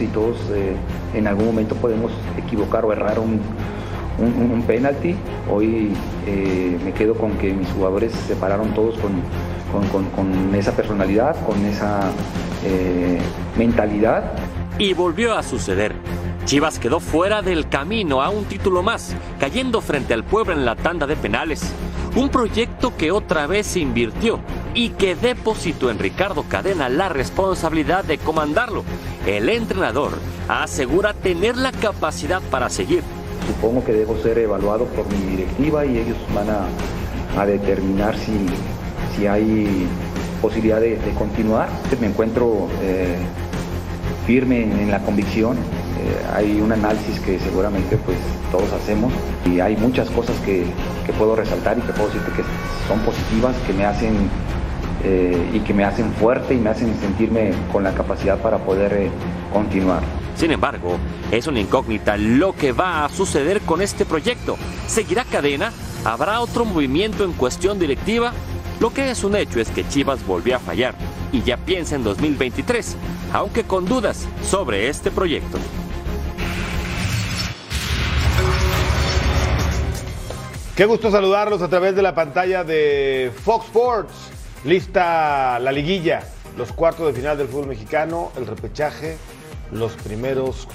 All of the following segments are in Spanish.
y todos eh, en algún momento podemos equivocar o errar un, un, penalti. Hoy eh, me quedo con que mis jugadores se pararon todos con, esa personalidad, con esa eh, mentalidad. Y volvió a suceder. Chivas quedó fuera del camino a un título más, cayendo frente al pueblo en la tanda de penales. Un proyecto que otra vez se invirtió y que depositó en Ricardo Cadena la responsabilidad de comandarlo. El entrenador asegura tener la capacidad para seguir. Supongo que debo ser evaluado por mi directiva y ellos van a, determinar si, hay posibilidad de, continuar. Me encuentro eh, firme en la convicción eh, hay un análisis que seguramente pues todos hacemos y hay muchas cosas que, puedo resaltar y que puedo decirte que son positivas, que me hacen eh, y que me hacen fuerte y me hacen sentirme con la capacidad para poder eh, continuar. Sin embargo, es una incógnita lo que va a suceder con este proyecto. ¿Seguirá cadena? ¿Habrá otro movimiento en cuestión directiva? Lo que es un hecho es que Chivas volvió a fallar y ya piensa en 2023, aunque con dudas sobre este proyecto. Qué gusto saludarlos a través de la pantalla de Fox Sports. Lista la liguilla, los cuartos de final del fútbol mexicano, el repechaje, los primeros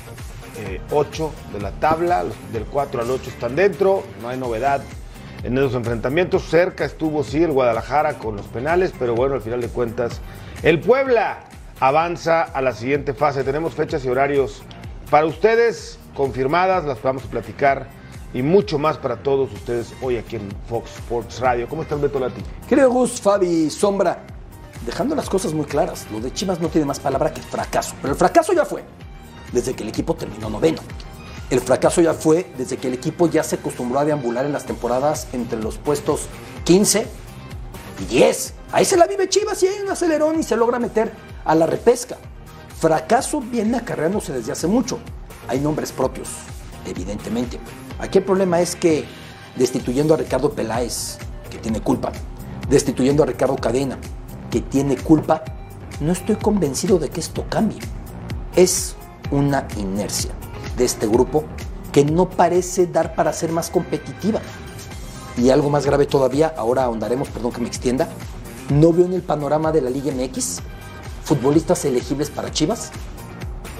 eh, ocho de la tabla, del 4 al 8 están dentro, no hay novedad en esos enfrentamientos. Cerca estuvo sí el Guadalajara con los penales, pero bueno, al final de cuentas, el Puebla avanza a la siguiente fase. Tenemos fechas y horarios para ustedes confirmadas, las vamos a platicar y mucho más para todos ustedes hoy aquí en Fox Sports Radio. ¿Cómo estás, Beto Lati? Querido Gus, Fabi, Sombra, dejando las cosas muy claras, lo de Chivas no tiene más palabra que fracaso, pero el fracaso ya fue desde que el equipo terminó noveno. El fracaso ya fue desde que el equipo ya se acostumbró a deambular en las temporadas entre los puestos 15 y 10. Ahí se la vive Chivas y hay un acelerón y se logra meter a la repesca. Fracaso viene acarreándose desde hace mucho. Hay nombres propios, evidentemente. Aquí el problema es que destituyendo a Ricardo Peláez, que tiene culpa, destituyendo a Ricardo Cadena, que tiene culpa, no estoy convencido de que esto cambie. Es una inercia de este grupo que no parece dar para ser más competitiva. Y algo más grave todavía, ahora ahondaremos, perdón que me extienda, no veo en el panorama de la Liga MX futbolistas elegibles para Chivas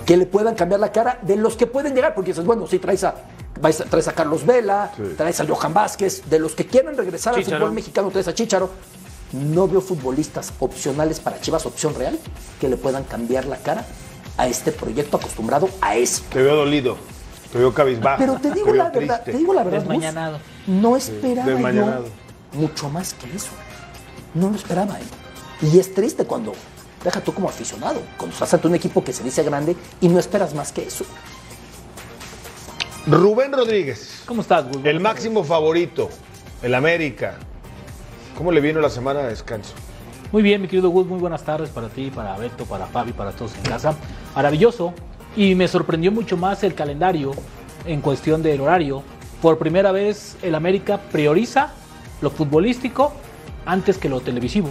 que le puedan cambiar la cara de los que pueden llegar, porque dices, bueno, si traes a traes a Carlos Vela, traes a Johan Vázquez, de los que quieren regresar al fútbol mexicano, traes a Chicharo. No veo futbolistas opcionales para Chivas, opción real, que le puedan cambiar la cara a este proyecto acostumbrado a eso. Te veo dolido, te veo cabizbajo. Pero te digo, la verdad, te digo la verdad, no esperaba yo mucho más que eso. No lo esperaba. ¿eh? Y es triste cuando, deja tú como aficionado, cuando estás ante un equipo que se dice grande y no esperas más que eso. Rubén Rodríguez. ¿Cómo estás, El máximo favorito, el América. ¿Cómo le vino la semana de descanso? Muy bien, mi querido Gus, muy buenas tardes para ti, para Beto, para Fabi, para todos en casa. Maravilloso. Y me sorprendió mucho más el calendario en cuestión del horario. Por primera vez, el América prioriza lo futbolístico antes que lo televisivo.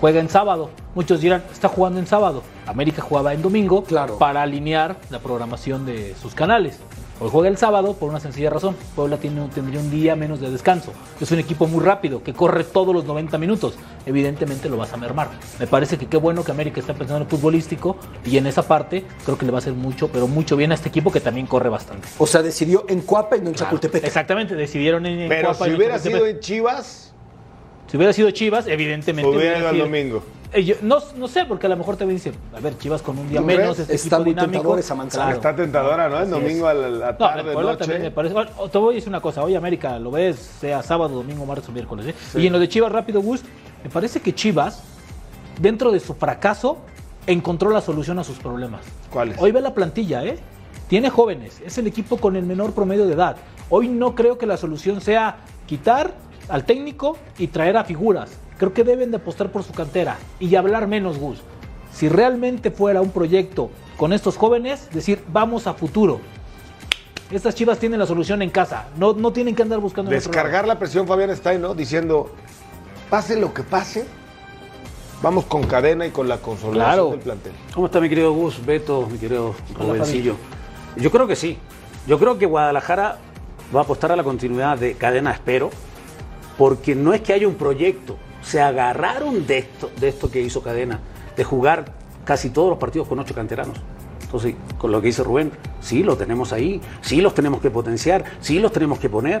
Juega en sábado. Muchos dirán, está jugando en sábado. América jugaba en domingo claro. para alinear la programación de sus canales. Hoy juega el sábado por una sencilla razón. Puebla tiene, tendría un día menos de descanso. Es un equipo muy rápido, que corre todos los 90 minutos. Evidentemente lo vas a mermar. Me parece que qué bueno que América está pensando en el futbolístico y en esa parte creo que le va a hacer mucho, pero mucho bien a este equipo que también corre bastante. O sea, decidió en Cuapa y no en Chapultepec. Exactamente, decidieron en, pero si hubiera sido en Chivas... Si hubiera sido Chivas, evidentemente... Hubiera ido al domingo. Eh, no, no sé, porque a lo mejor te dicen, a ver, Chivas con un día menos, este está muy dinámico. esa manzana. Está tentadora, ¿no? El domingo a la, tarde, no, noche. También me parece. te voy a decir una cosa, hoy América lo ves, sea sábado, domingo, martes o miércoles. ¿eh? Y en lo de Chivas rápido, Gus, me parece que Chivas, dentro de su fracaso, encontró la solución a sus problemas. ¿Cuáles? Hoy ve la plantilla, ¿eh? Tiene jóvenes, es el equipo con el menor promedio de edad. Hoy no creo que la solución sea quitar al técnico y traer a figuras. Creo que deben de apostar por su cantera y hablar menos, Gus. Si realmente fuera un proyecto con estos jóvenes, decir, vamos a futuro. Estas chivas tienen la solución en casa, no, no tienen que andar buscando. Descargar la presión, Fabián Stein, ¿no? Diciendo, pase lo que pase, Vamos con cadena y con la consolidación Claro. del plantel. ¿Cómo está mi querido Gus, Beto, mi querido? Yo creo que sí. Yo creo que Guadalajara va a apostar a la continuidad de cadena, espero, porque no es que haya un proyecto. Se agarraron de esto, de esto que hizo cadena, de jugar casi todos los partidos con ocho canteranos. Entonces, con lo que dice Rubén, sí, lo tenemos ahí, sí los tenemos que potenciar, sí los tenemos que poner.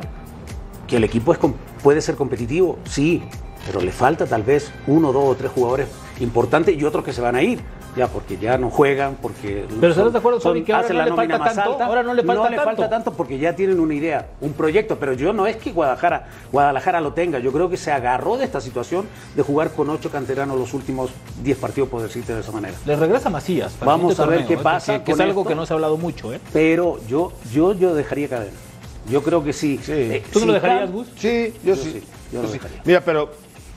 Que el equipo es puede ser competitivo, sí, pero le falta tal vez uno, dos o tres jugadores importantes y otros que se van a ir, ya porque ya no juegan, porque Pero ¿estás de acuerdo, Fabi, que ahora no la le falta más tanto? alta? Ahora no le falta le tanto. falta tanto porque ya tienen una idea, un proyecto, pero yo no es que Guadalajara, Guadalajara lo tenga, yo creo que se agarró de esta situación de jugar con ocho canteranos los últimos 10 partidos, por decirte de esa manera. Le regresa Macías. para Vamos a ver torneo, qué ¿eh? pasa Que, que es algo esto. que no se ha hablado mucho, ¿eh? Pero yo, yo, yo dejaría cadena. Yo creo que sí. Sí. Eh, ¿Tú no si lo dejarías, Gus? Sí, yo, Yo sí. sí, yo lo sí. dejaría. Mira, pero,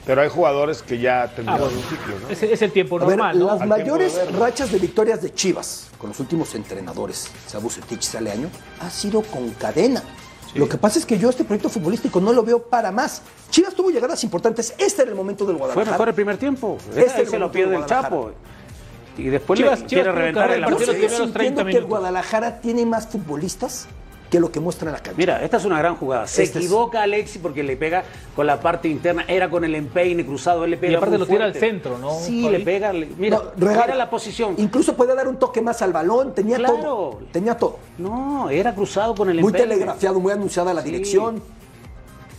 pero hay jugadores que ya Ah, terminaron bueno. un ciclo, ¿no? Es, es el tiempo A ver, normal, ¿no? las Al mayores de rachas de victorias de Chivas con los últimos entrenadores, sea Bucetich, sea Leaño, ha sido con cadena. Lo que pasa es que yo este proyecto futbolístico no lo veo para más. Chivas tuvo llegadas importantes. Este era el momento del Fue Guadalajara. mejor el primer tiempo. Este se el lo pierde de el Guadalajara. Chapo. Y después Chivas- le Chivas quiere reventar la partido Pero los posición. sigo primeros 30 sintiendo que el. Guadalajara tiene más futbolistas que lo que muestra la cancha. Mira, esta es una gran jugada. Se Este es- equivoca Alexi porque le pega con la parte interna. Era con el empeine cruzado. Él le pega aparte muy lo tira al centro, ¿no, Sí, le pega. le- mira, No, regala. mira la posición. Incluso puede dar un toque más al balón. Tenía Claro. todo. Tenía todo. No, era cruzado con el Muy empeine. telegrafiado, muy anunciada la Sí. dirección.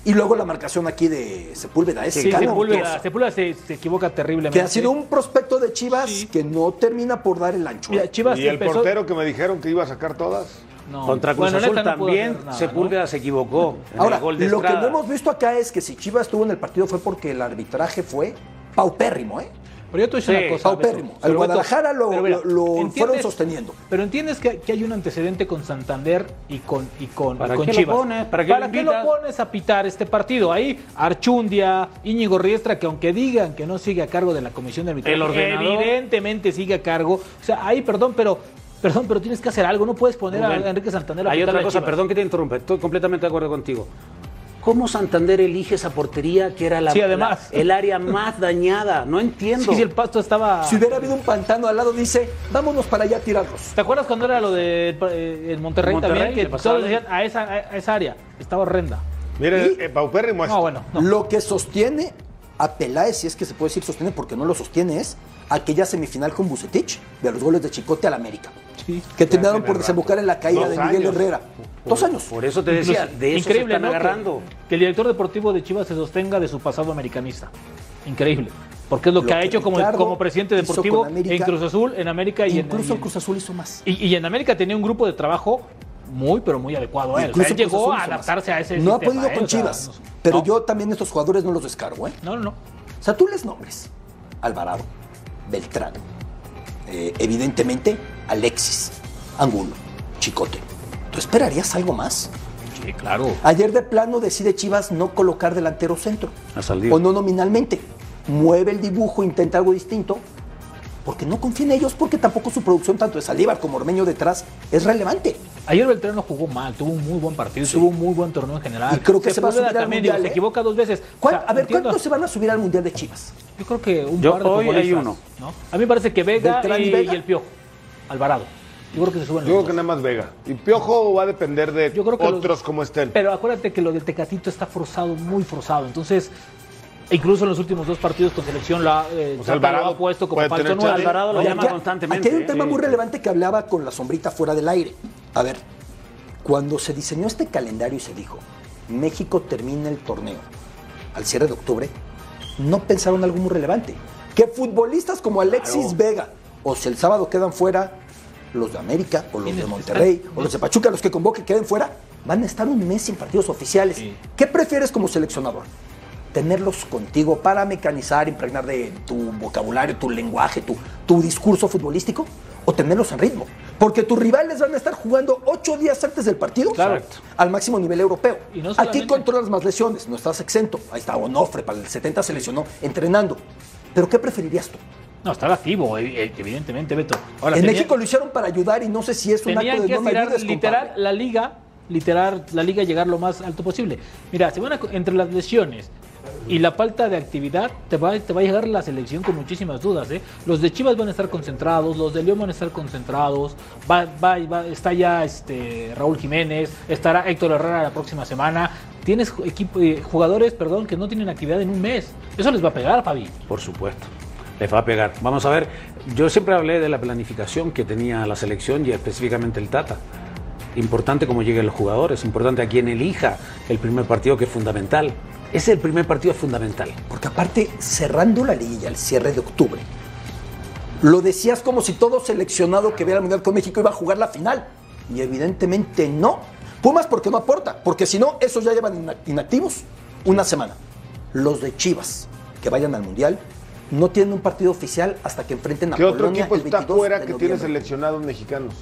Y luego la marcación aquí de Sepúlveda. Es Sí, cano, Sepúlveda, Sepúlveda se, se equivoca terriblemente. que ha sido un prospecto de Chivas que no termina por dar el ancho. Mira. Chivas Y el empezó- portero que me dijeron que iba a sacar todas. No. Contra Cruz Bueno, Azul no también nada, Sepúlveda se equivocó. en Ahora, el gol de lo que no hemos visto acá es que si Chivas estuvo en el partido fue porque el arbitraje fue paupérrimo, ¿eh? Pero yo te voy a decir Sí, una cosa. paupérrimo. Beto. Al Guadalajara lo- mira, lo- lo ¿entiendes- fueron sosteniendo. Pero entiendes que, que hay un antecedente con Santander y con, y con, ¿Para y con qué lo Chivas. pones? ¿Para qué lo lo invitas? pones a pitar este partido? Ahí Archundia, Íñigo Riestra, que aunque digan que no sigue a cargo de la comisión de arbitraje, evidentemente sigue a cargo. O sea, ahí, perdón, pero perdón, pero tienes que hacer algo. No puedes poner Rubén, a Enrique Santander a Hay otra cosa, perdón que te interrumpa, estoy completamente de acuerdo contigo. ¿Cómo Santander elige esa portería que era la, Sí, además. la- el área más dañada? No entiendo. Sí, sí, el pasto estaba. Si hubiera habido un pantano al lado, dice, vámonos para allá a tirarlos. ¿Te acuerdas cuando era lo de eh, Monterrey, Monterrey, también? Que todos decían a esa, a esa área. Estaba horrenda. Mire, ¿Y? eh, paupérrimo. No, bueno. no. Lo que sostiene a Peláez, si es que se puede decir sostiene porque no lo sostiene, es aquella semifinal con Bucetich de los goles de Chicote al América. Sí. Que terminaron por desembocar en la caída Dos de Miguel años. Herrera. Dos años. Por eso te decía, Incluso- de eso increíble, se están ¿no? Que- agarrando. Que, el director deportivo de Chivas se sostenga de su pasado americanista. Increíble. Porque es lo, Lo que ha hecho como, como presidente deportivo América. en Cruz Azul, en América y en, Incluso en Cruz Azul hizo más. y- y en América tenía un grupo de trabajo muy, pero muy adecuado a él. O sea, él llegó a adaptarse a ese No ha podido ¿eh? con O sea, Chivas. no- Pero no. yo también estos jugadores no los descargo, ¿eh? No, no, no. O sea, tú les nombres. Alvarado, Beltrán, eh, evidentemente Alexis, Angulo, Chicote. ¿Tú esperarías algo más? Sí, claro. Ayer de plano decide Chivas no colocar delantero centro. A Saldívar. O no nominalmente. Mueve el dibujo, intenta algo distinto. Porque no confía en ellos, porque tampoco su producción, tanto de Saldívar como Ormeño detrás, es relevante. Ayer Beltrán no jugó mal, tuvo un muy buen partido, tuvo un muy buen torneo en general. Y creo que se va a subir al también, Mundial, digo, ¿eh? Se equivoca dos veces. ¿Cuál- O sea, a ver, entiendo- ¿cuántos se van a subir al Mundial de Chivas? Yo creo que un Yo- par de hoy hay uno. ¿no? A mí me parece que Vega y Vega. y el Piojo, Alvarado. Yo creo que se suben Yo los creo que nada más Vega. Y Piojo va a depender de Yo creo que los- otros como estén. Pero acuérdate que lo del Tecatito está forzado, muy forzado. Entonces, incluso en los últimos dos partidos con selección la, eh, O sea, Tata lo Alvarado ha puesto como falso chance. Alvarado lo Oye, llama aquí- constantemente. Aquí hay un ¿eh? tema Sí. muy relevante que hablaba con la sombrita fuera del aire. A ver, cuando se diseñó este calendario y se dijo, México termina el torneo al cierre de octubre, no pensaron algo muy relevante. Que futbolistas como Alexis Vega, o si el sábado quedan fuera los de América, o los de ¿Quiénes Monterrey, o los de Pachuca, los que convoque queden fuera, van a estar un mes sin partidos oficiales. Sí. ¿Qué prefieres como seleccionador? Tenerlos contigo para mecanizar, impregnar de tu vocabulario, tu lenguaje, tu, tu discurso futbolístico, o tenerlos en ritmo. Porque tus rivales van a estar jugando ocho días antes del partido Claro. al máximo nivel europeo. Y no Aquí controlas más lesiones, no estás exento. Ahí está Onofre, para el 70 se lesionó entrenando. Pero ¿qué preferirías tú? No, estaba activo, eh, evidentemente, Beto. Ahora, en tenía- México lo hicieron para ayudar y no sé si es un acto de que no ayudes, literal la liga, literal la liga llegar lo más alto posible. Mira, se van a- entre las lesiones, y la falta de actividad te va, te va a llegar la selección con muchísimas dudas. ¿eh? Los de Chivas van a estar concentrados, los de León van a estar concentrados, va, va, está ya este, Raúl Jiménez, estará Héctor Herrera la próxima semana. Tienes equipo, eh, jugadores perdón, que no tienen actividad en un mes. Eso les va a pegar, Fabi. Por supuesto, les va a pegar. Vamos a ver, yo siempre hablé de la planificación que tenía la selección y específicamente el Tata. Importante cómo lleguen los jugadores, importante a quien elija el primer partido que es fundamental. Ese el primer partido es fundamental. Porque aparte, cerrando la liguilla, el cierre de octubre, lo decías como si todo seleccionado que viera el Mundial con México iba a jugar la final. Y evidentemente no. Pumas porque no aporta, porque si no, esos ya llevan ina- inactivos una semana. Los de Chivas, que vayan al Mundial, no tienen un partido oficial hasta que enfrenten a ¿Qué otro Polonia equipo el está 22 fuera que tiene noviembre. seleccionados mexicanos?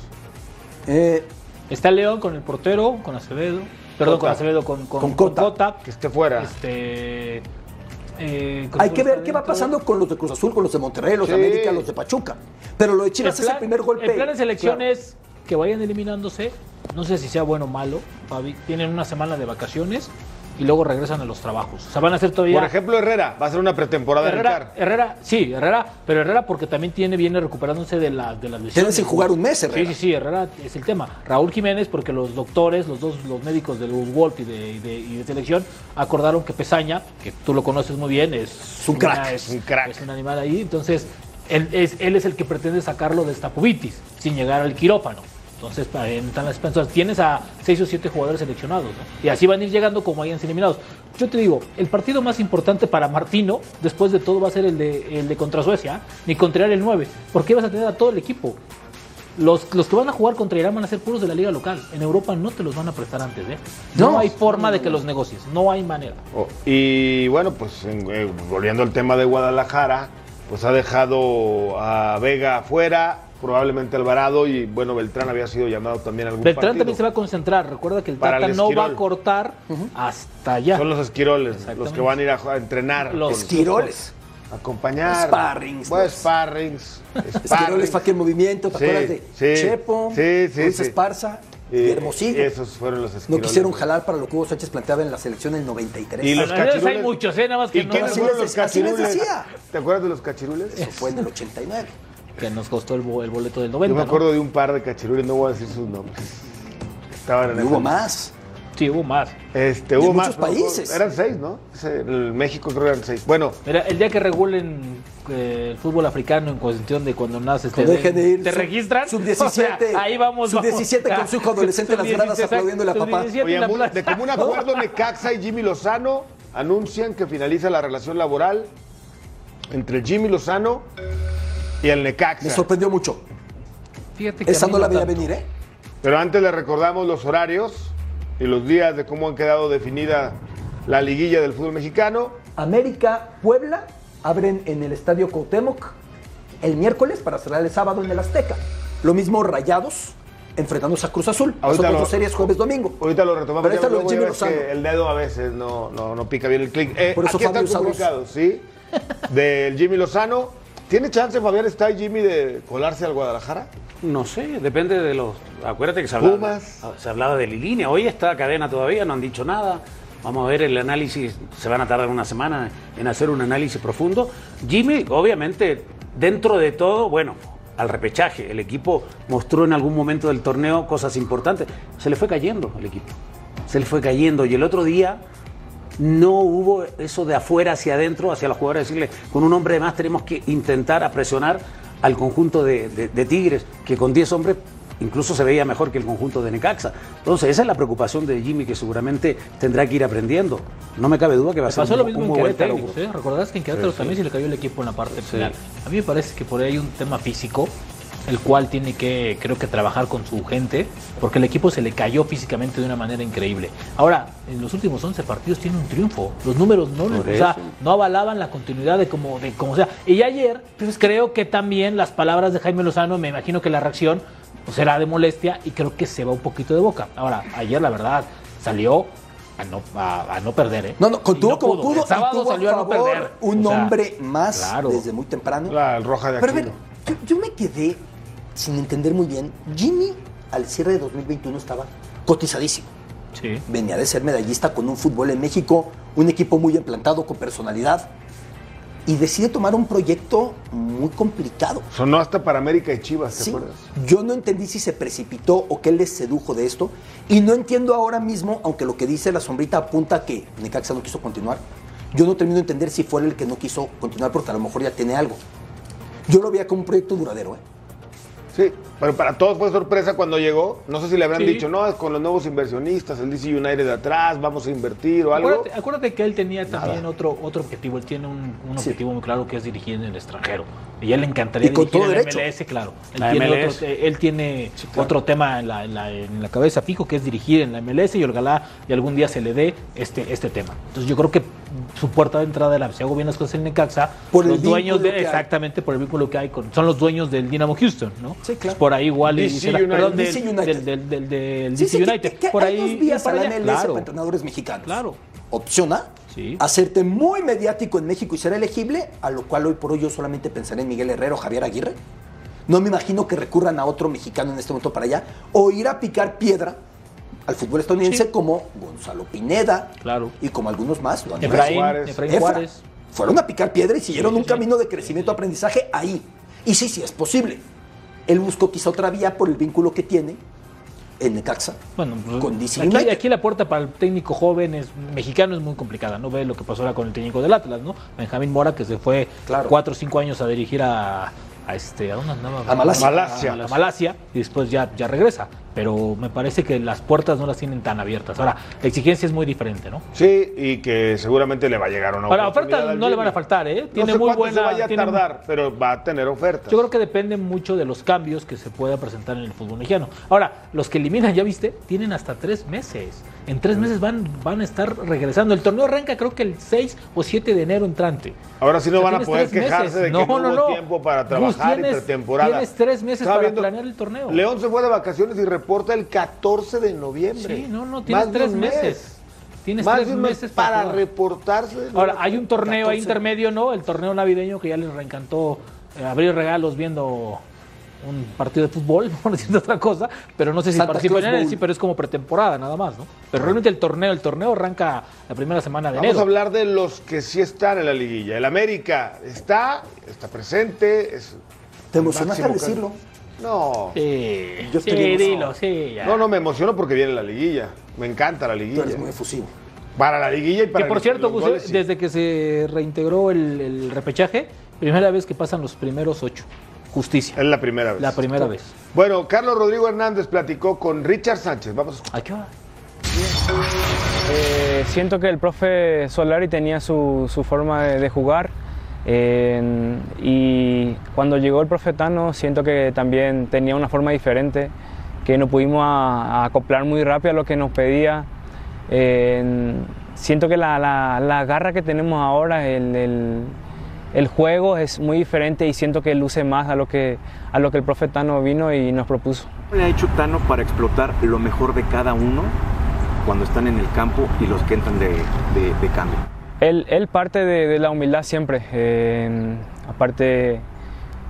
Eh, Está León con el portero, con Acevedo. Perdón, con Cota. Acevedo, con, con, Con con Cota. Que esté fuera. Este, eh, hay que ver qué va pasando con los de Cruz Azul, con los de Monterrey, los Sí. de América, los de Pachuca. Pero lo de Chivas es el primer golpe. El plan de selección claro. es que vayan eliminándose. No sé si sea bueno o malo. Tienen una semana de vacaciones y luego regresan a los trabajos. O sea, van a hacer todavía. Por ejemplo, Herrera va a ser una pretemporada en el Herrera, CAR. Herrera, sí, Herrera, pero Herrera porque también tiene, viene recuperándose de, la, de las lesiones. Tiene sin jugar un mes, Herrera. Sí, sí, sí, Herrera es el tema. Raúl Jiménez, porque los doctores, los dos, los médicos de Wolf y de, y de- y de selección, acordaron que Pesaña, que tú lo conoces muy bien, es, un crack, es, un crack. es un animal ahí. Entonces, él es, él es el que pretende sacarlo de esta pubitis, sin llegar al quirófano. Entonces, están las expensas. Tienes a seis o siete jugadores seleccionados, ¿no? Y así van a ir llegando como hayan sido eliminados. Yo te digo, el partido más importante para Martino, después de todo, va a ser el de, el de contra Suecia, ni contra el 9. Porque vas a tener a todo el equipo. Los, los que van a jugar contra Irán van a ser puros de la liga local. En Europa no te los van a prestar antes, ¿eh? No, No, hay forma de que los negocies. No hay manera. Oh, y bueno, pues eh, volviendo al tema de Guadalajara, pues ha dejado a Vega afuera, probablemente Alvarado y bueno, Beltrán había sido llamado también a algún Beltrán partido. también se va a concentrar. Recuerda que el Para Tata el no va a cortar hasta allá. Son los esquiroles, los que van a ir a, a entrenar, Los con- Esquiroles. acompañar. Sparrings, Pues, los- sparrings. Esquiroles. Faque en movimiento, ¿te Sí, acuerdas de sí, Chepo, sí, sí, sí. Esparza y Eh, Hermosillo? Esos fueron los No esquiroles. quisieron jalar para lo que Hugo Sánchez planteaba en la selección en el 93. Y los cachirules. hay muchos, ¿eh? Nada más que ¿Y no- quiénes fueron los cachirules? ¿Te acuerdas de los cachirules? Eso fue en el 89. Que nos costó el, bo- el boleto del 90. Yo me ¿no? acuerdo de un par de cachirules, no voy a decir sus nombres. Estaban en Y hubo más. Sí, hubo más. Este, hubo muchos más. ¿no? países. Eran seis, ¿no? El México creo que eran seis. Bueno, Mira, el día que regulen eh, el fútbol africano en cuestión de cuando naces, te, dejen de ir te sub- registran. sub-17, O sea, ahí vamos. sub-17 vamos. con su hijo adolescente en las gradas Sub-17, aplaudiéndole a papá. sub-17 en oye, la de común acuerdo, Necaxa y Jimmy Lozano anuncian que finaliza la relación laboral entre Jimmy Lozano y el Me Necaxa. sorprendió mucho. Fíjate que Esa no la veía tanto. venir, ¿eh? Pero antes le recordamos los horarios y los días de cómo han quedado definida la liguilla del fútbol mexicano. América, Puebla abren en el Estadio Cuauhtémoc el miércoles para cerrar el sábado en el Azteca. Lo mismo Rayados enfrentándose a Cruz Azul. Ahorita otras lo- dos series jueves domingo. Ahorita lo retomamos. Pero ya lo de luego Jimmy ya que el dedo a veces no, no, no pica bien el clic. Eh, Por eso aquí Fabio están publicados, ¿sí? Del Jimmy Lozano. ¿Tiene chance Fabián está y Jimmy de colarse al Guadalajara? No sé, depende de los. Acuérdate que se hablaba, Pumas. se hablaba de Lilínea. Hoy está cadena todavía, no han dicho nada. Vamos a ver el análisis. Se van a tardar una semana en hacer un análisis profundo. Jimmy, obviamente, dentro de todo, bueno, al repechaje. El equipo mostró en algún momento del torneo cosas importantes. Se le fue cayendo el equipo. Se le fue cayendo. Y el otro día no hubo eso de afuera hacia adentro, hacia los jugadores, decirle, con un hombre de más tenemos que intentar a presionar al conjunto de, de- de Tigres, que con 10 hombres incluso se veía mejor que el conjunto de Necaxa. Entonces, esa es la preocupación de Jimmy, que seguramente tendrá que ir aprendiendo. No me cabe duda que va a ser pasó un, lo mismo un en buen Querétaro, ¿eh? Recordás que en Querétaro Sí, también sí. se le cayó el equipo en la parte final. A mí me parece que por ahí hay un tema físico, el cual tiene que, creo que, trabajar con su gente, porque el equipo se le cayó físicamente de una manera increíble. Ahora, en los últimos 11 partidos tiene un triunfo. Los números no, o sea, no avalaban la continuidad de como, de como sea. Y ayer, pues creo que también las palabras de Jaime Lozano, me imagino que la reacción pues, será de molestia y creo que se va un poquito de boca. Ahora, ayer la verdad salió a no, a, a no perder, ¿eh? No, no, contuvo como pudo. El sábado tuvo salió a no perder. Un O sea, hombre más claro. desde muy temprano. La el roja de Pero a ver, Aquino. yo, yo me quedé sin entender muy bien. Jimmy al cierre de 2021 estaba cotizadísimo. Sí. Venía de ser medallista con un fútbol en México, un equipo muy implantado, con personalidad. Y decide tomar un proyecto muy complicado. Sonó hasta para América y Chivas, ¿te Sí, acuerdas? yo no entendí si se precipitó o qué les sedujo de esto. Y no entiendo ahora mismo, aunque lo que dice la sombrita apunta que Necaxa no quiso continuar. Yo no termino de entender si fue él el que no quiso continuar porque a lo mejor ya tiene algo. Yo lo veía como un proyecto duradero. ¿eh? Sí, pero para todos fue sorpresa cuando llegó. No sé si le habrán Sí. dicho, no, es con los nuevos inversionistas, el DC United de atrás, vamos a invertir o algo. Acuérdate, acuérdate que él tenía también otro, otro objetivo. Él tiene un, un Sí. objetivo muy claro que es dirigir en el extranjero. Y él le encantaría Y con dirigir todo en derecho. MLS, claro. Él La tiene, MLS. Otro, él tiene otro tema en la, en, la, en la cabeza fijo que es dirigir en la MLS y ojalá y algún día se le dé este, este tema. Entonces yo creo que su puerta de entrada era, si hago bien las cosas en Necaxa, Por el los dueños vínculo de, exactamente por el vínculo que hay con, son los dueños del Dinamo Houston, ¿no? Sí, claro. Por ahí igual y DC será- United. perdón, del, DC United. del, del, del- del Sí, DC sí, United. que- que por hay ahí dos vías para a la. MLS Claro. para entrenadores mexicanos. Claro. Opción A, Sí. hacerte muy mediático en México y ser elegible, a lo cual hoy por hoy yo solamente pensaré en Miguel Herrero o Javier Aguirre. No me imagino que recurran a otro mexicano en este momento para allá. O ir a picar piedra al fútbol estadounidense Sí. como Gonzalo Pineda Claro. y como algunos más. lo. Efraín, Juárez. Efraín Efra. Juárez. Fueron a picar piedra y siguieron Sí, un sí. camino de crecimiento, aprendizaje ahí. Y sí, sí, es posible. Él buscó quizá otra vía por el vínculo que tiene en Necaxa. Bueno, pues, con DC aquí, United. aquí la puerta para el técnico joven es, mexicano es muy complicada. No ve lo que pasó ahora con el técnico del Atlas, ¿no? Benjamín Mora, que se fue Claro. cuatro o cinco años a dirigir a, a este, ¿a dónde andaba? A Malasia. Malasia. A, a Malasia, y después ya, ya regresa. Pero me parece que las puertas no las tienen tan abiertas. Ahora, la exigencia es muy diferente, ¿no? Sí, y que seguramente le va a llegar una ofertas al no le van a faltar, ¿eh? Tiene no sé muy buena. se vaya a tiene- tardar, pero va a tener ofertas. Yo creo que depende mucho de los cambios que se pueda presentar en el fútbol mexicano. Ahora, los que eliminan, ya viste, tienen hasta tres meses. En tres meses van, van a estar regresando. El torneo arranca creo que el 6 o 7 de enero entrante. Ahora sí no O sea, van a poder quejarse meses. de que no, hubo tiempo para trabajar y tienes- pretemporada. Tienes tres meses para viendo- planear el torneo. León se fue de vacaciones y reporta el 14 de noviembre. Sí, no, no, Más tienes de tres un mes. meses. Tienes Más tres de un mes meses para reportarse. Ahora, hay un torneo ahí 14. intermedio, ¿no? El torneo navideño que ya les reencantó eh, abrir regalos viendo un partido de fútbol, por decir otra cosa, pero no sé si participan en él, sí, pero es como pretemporada nada más, ¿no? Pero realmente el torneo, el torneo arranca la primera semana de Vamos enero. a hablar de los que sí están en la liguilla. El América está, está presente. Es ¿Te emocionaste al decirlo? No. Sí, Yo estoy dilo, sí, ya. No, no me emociono porque viene la liguilla. Me encanta la Tú liguilla. eres muy efusivo. Para la liguilla y para Que por cierto, los Gus, goles, sí. desde que se reintegró el, el repechaje, primera vez que pasan los primeros ocho. Justicia. es la primera vez. La primera vez. Bueno, Carlos Rodrigo Hernández platicó con Richard Sánchez. Vamos a escuchar. ¿A qué hora? Eh, siento que el profe Solari tenía su, su forma de, de jugar eh, y cuando llegó el profe Tano siento que también tenía una forma diferente, que nos pudimos a- a acoplar muy rápido a lo que nos pedía. Eh, siento que la, la- la garra que tenemos ahora, el, el- el juego es muy diferente y siento que luce más a lo que, a lo que el profe Tano vino y nos propuso. ¿Qué le ha hecho Tano para explotar lo mejor de cada uno cuando están en el campo y los que entran de, de- de cambio? Él, parte de, la humildad siempre. eh, aparte,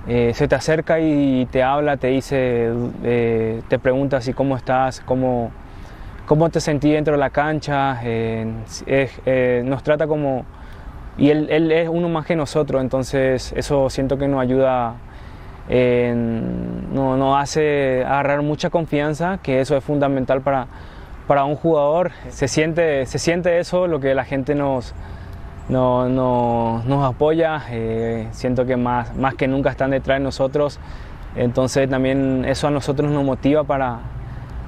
eh, se te acerca y te habla, te dice, eh, te pregunta si cómo estás, cómo, cómo te sentí dentro de la cancha. nos trata como... Y él, es uno más que nosotros, entonces eso siento que nos ayuda, nos, nos hace agarrar mucha confianza, que eso es fundamental para, para un jugador. Se siente, se siente eso, lo que la gente nos, no, no- nos apoya, eh, siento que más, más que nunca están detrás de nosotros, entonces también eso a nosotros nos motiva para,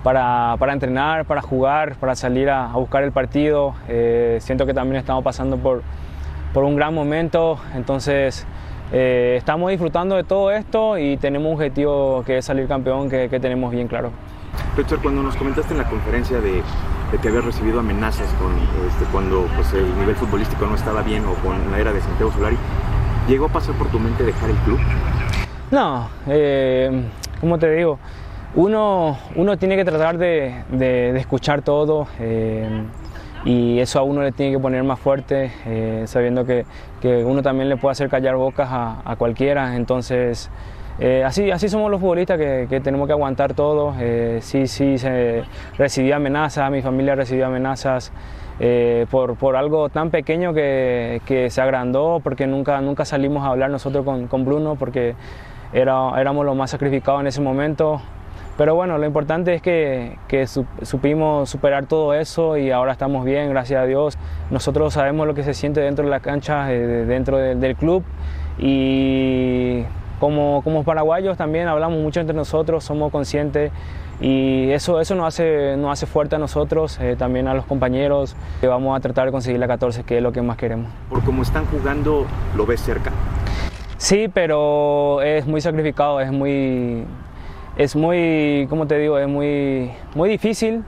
para, entrenar, para jugar, para salir a, buscar el partido, Eh, siento que también estamos pasando por, por un gran momento, entonces eh, estamos disfrutando de todo esto y tenemos un objetivo que es salir campeón que, tenemos bien claro. Richard, cuando nos comentaste en la conferencia de, de que habías recibido amenazas con, este, cuando pues, el nivel futbolístico no estaba bien o con la era de Santiago Solari, ¿llegó a pasar por tu mente dejar el club? No, eh, como te digo, uno, uno tiene que tratar de, de- de escuchar todo eh, y eso a uno le tiene que poner más fuerte, eh, sabiendo que, que uno también le puede hacer callar bocas a, a cualquiera. Entonces, eh, así, así somos los futbolistas que, que tenemos que aguantar todo. Eh, sí, sí, se, recibí amenazas, mi familia recibió amenazas eh, por, por algo tan pequeño que, que se agrandó, porque nunca, nunca salimos a hablar nosotros con, con Bruno, porque era, éramos los más sacrificados en ese momento. Pero bueno, lo importante es que, que su- supimos superar todo eso y ahora estamos bien, gracias a Dios. Nosotros sabemos lo que se siente dentro de la cancha, eh, de- dentro de- del club y como, como paraguayos también hablamos mucho entre nosotros, somos conscientes y eso, eso nos, hace, nos hace fuerte a nosotros, eh, también a los compañeros, que vamos a tratar de conseguir la 14, que es lo que más queremos. Por cómo están jugando, ¿lo ves cerca? Sí, pero es muy sacrificado, es muy, es muy, como te digo, es muy, muy difícil,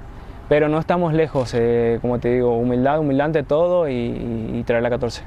pero no estamos lejos, eh, como te digo, humildad, humildad ante todo y, y traer la 14.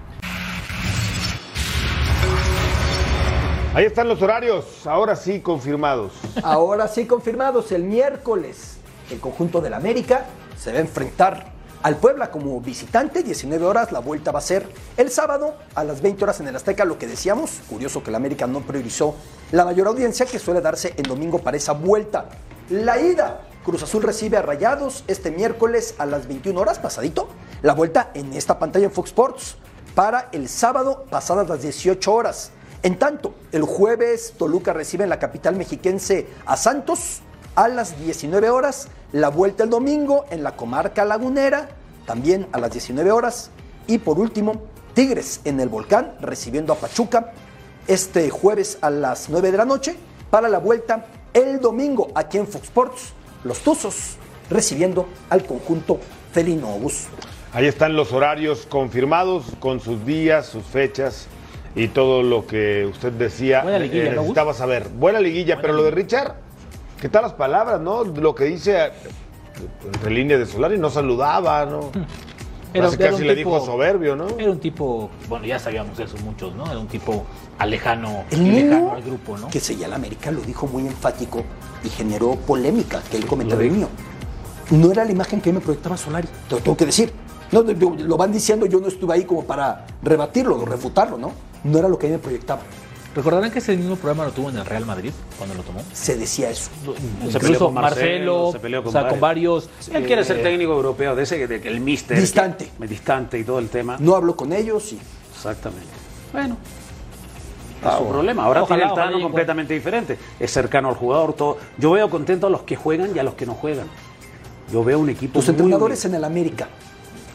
Ahí están los horarios, ahora sí confirmados. Ahora sí confirmados, el miércoles el conjunto del América se va a enfrentar al Puebla como visitante, 19 horas, la vuelta va a ser el sábado a las 20 horas en el Azteca, lo que decíamos, curioso que el América no priorizó la mayor audiencia que suele darse en domingo para esa vuelta. La ida, Cruz Azul recibe a Rayados este miércoles a las 21 horas, pasadito, la vuelta en esta pantalla en Fox Sports para el sábado pasadas las 18 horas. En tanto, el jueves Toluca recibe en la capital mexiquense a Santos a las 19 horas. La vuelta el domingo en la comarca lagunera, también a las 19 horas. Y por último, Tigres en el volcán recibiendo a Pachuca este jueves a las 9 de la noche para la vuelta el domingo aquí en Fox Sports. Los Tuzos recibiendo al conjunto felino. Ahí están los horarios confirmados con sus días, sus fechas y todo lo que usted decía Buena liguilla, eh, necesitaba saber. Buena liguilla, pero lo de Richard, ¿qué tal las palabras, no? Lo que dice eh, entre líneas de Solari no saludaba, ¿no? Casi, era casi un le tipo- dijo soberbio, ¿no? Era un tipo, bueno, ya sabíamos eso muchos, ¿no? Era un tipo alejano, El lejano niño al grupo, ¿no? que seguía la América lo dijo muy enfático y generó polémica, que él comentó Lo el dijo. mío. No era la imagen que me proyectaba Solari, te lo tengo que decir. No, lo- lo van diciendo, yo no estuve ahí como para rebatirlo o refutarlo, ¿no? No era lo que a mí me proyectaba. Recordarán que ese mismo programa lo tuvo en el Real Madrid cuando lo tomó. Se decía eso. Se peleó Incluso con Marcelo, Marcelo, se peleó con o sea, con varios. Él quiere ser técnico europeo, de ese, de que el mister. Distante. que- distante y todo el tema. No hablo con ellos y Exactamente. Bueno. Es su problema. Ahora Ojalá, tiene el ojalá completamente diferente. Es cercano al jugador. Todo. Yo veo contento a los que juegan y a los que no juegan. Yo veo un equipo. tus muy entrenadores unido. en el América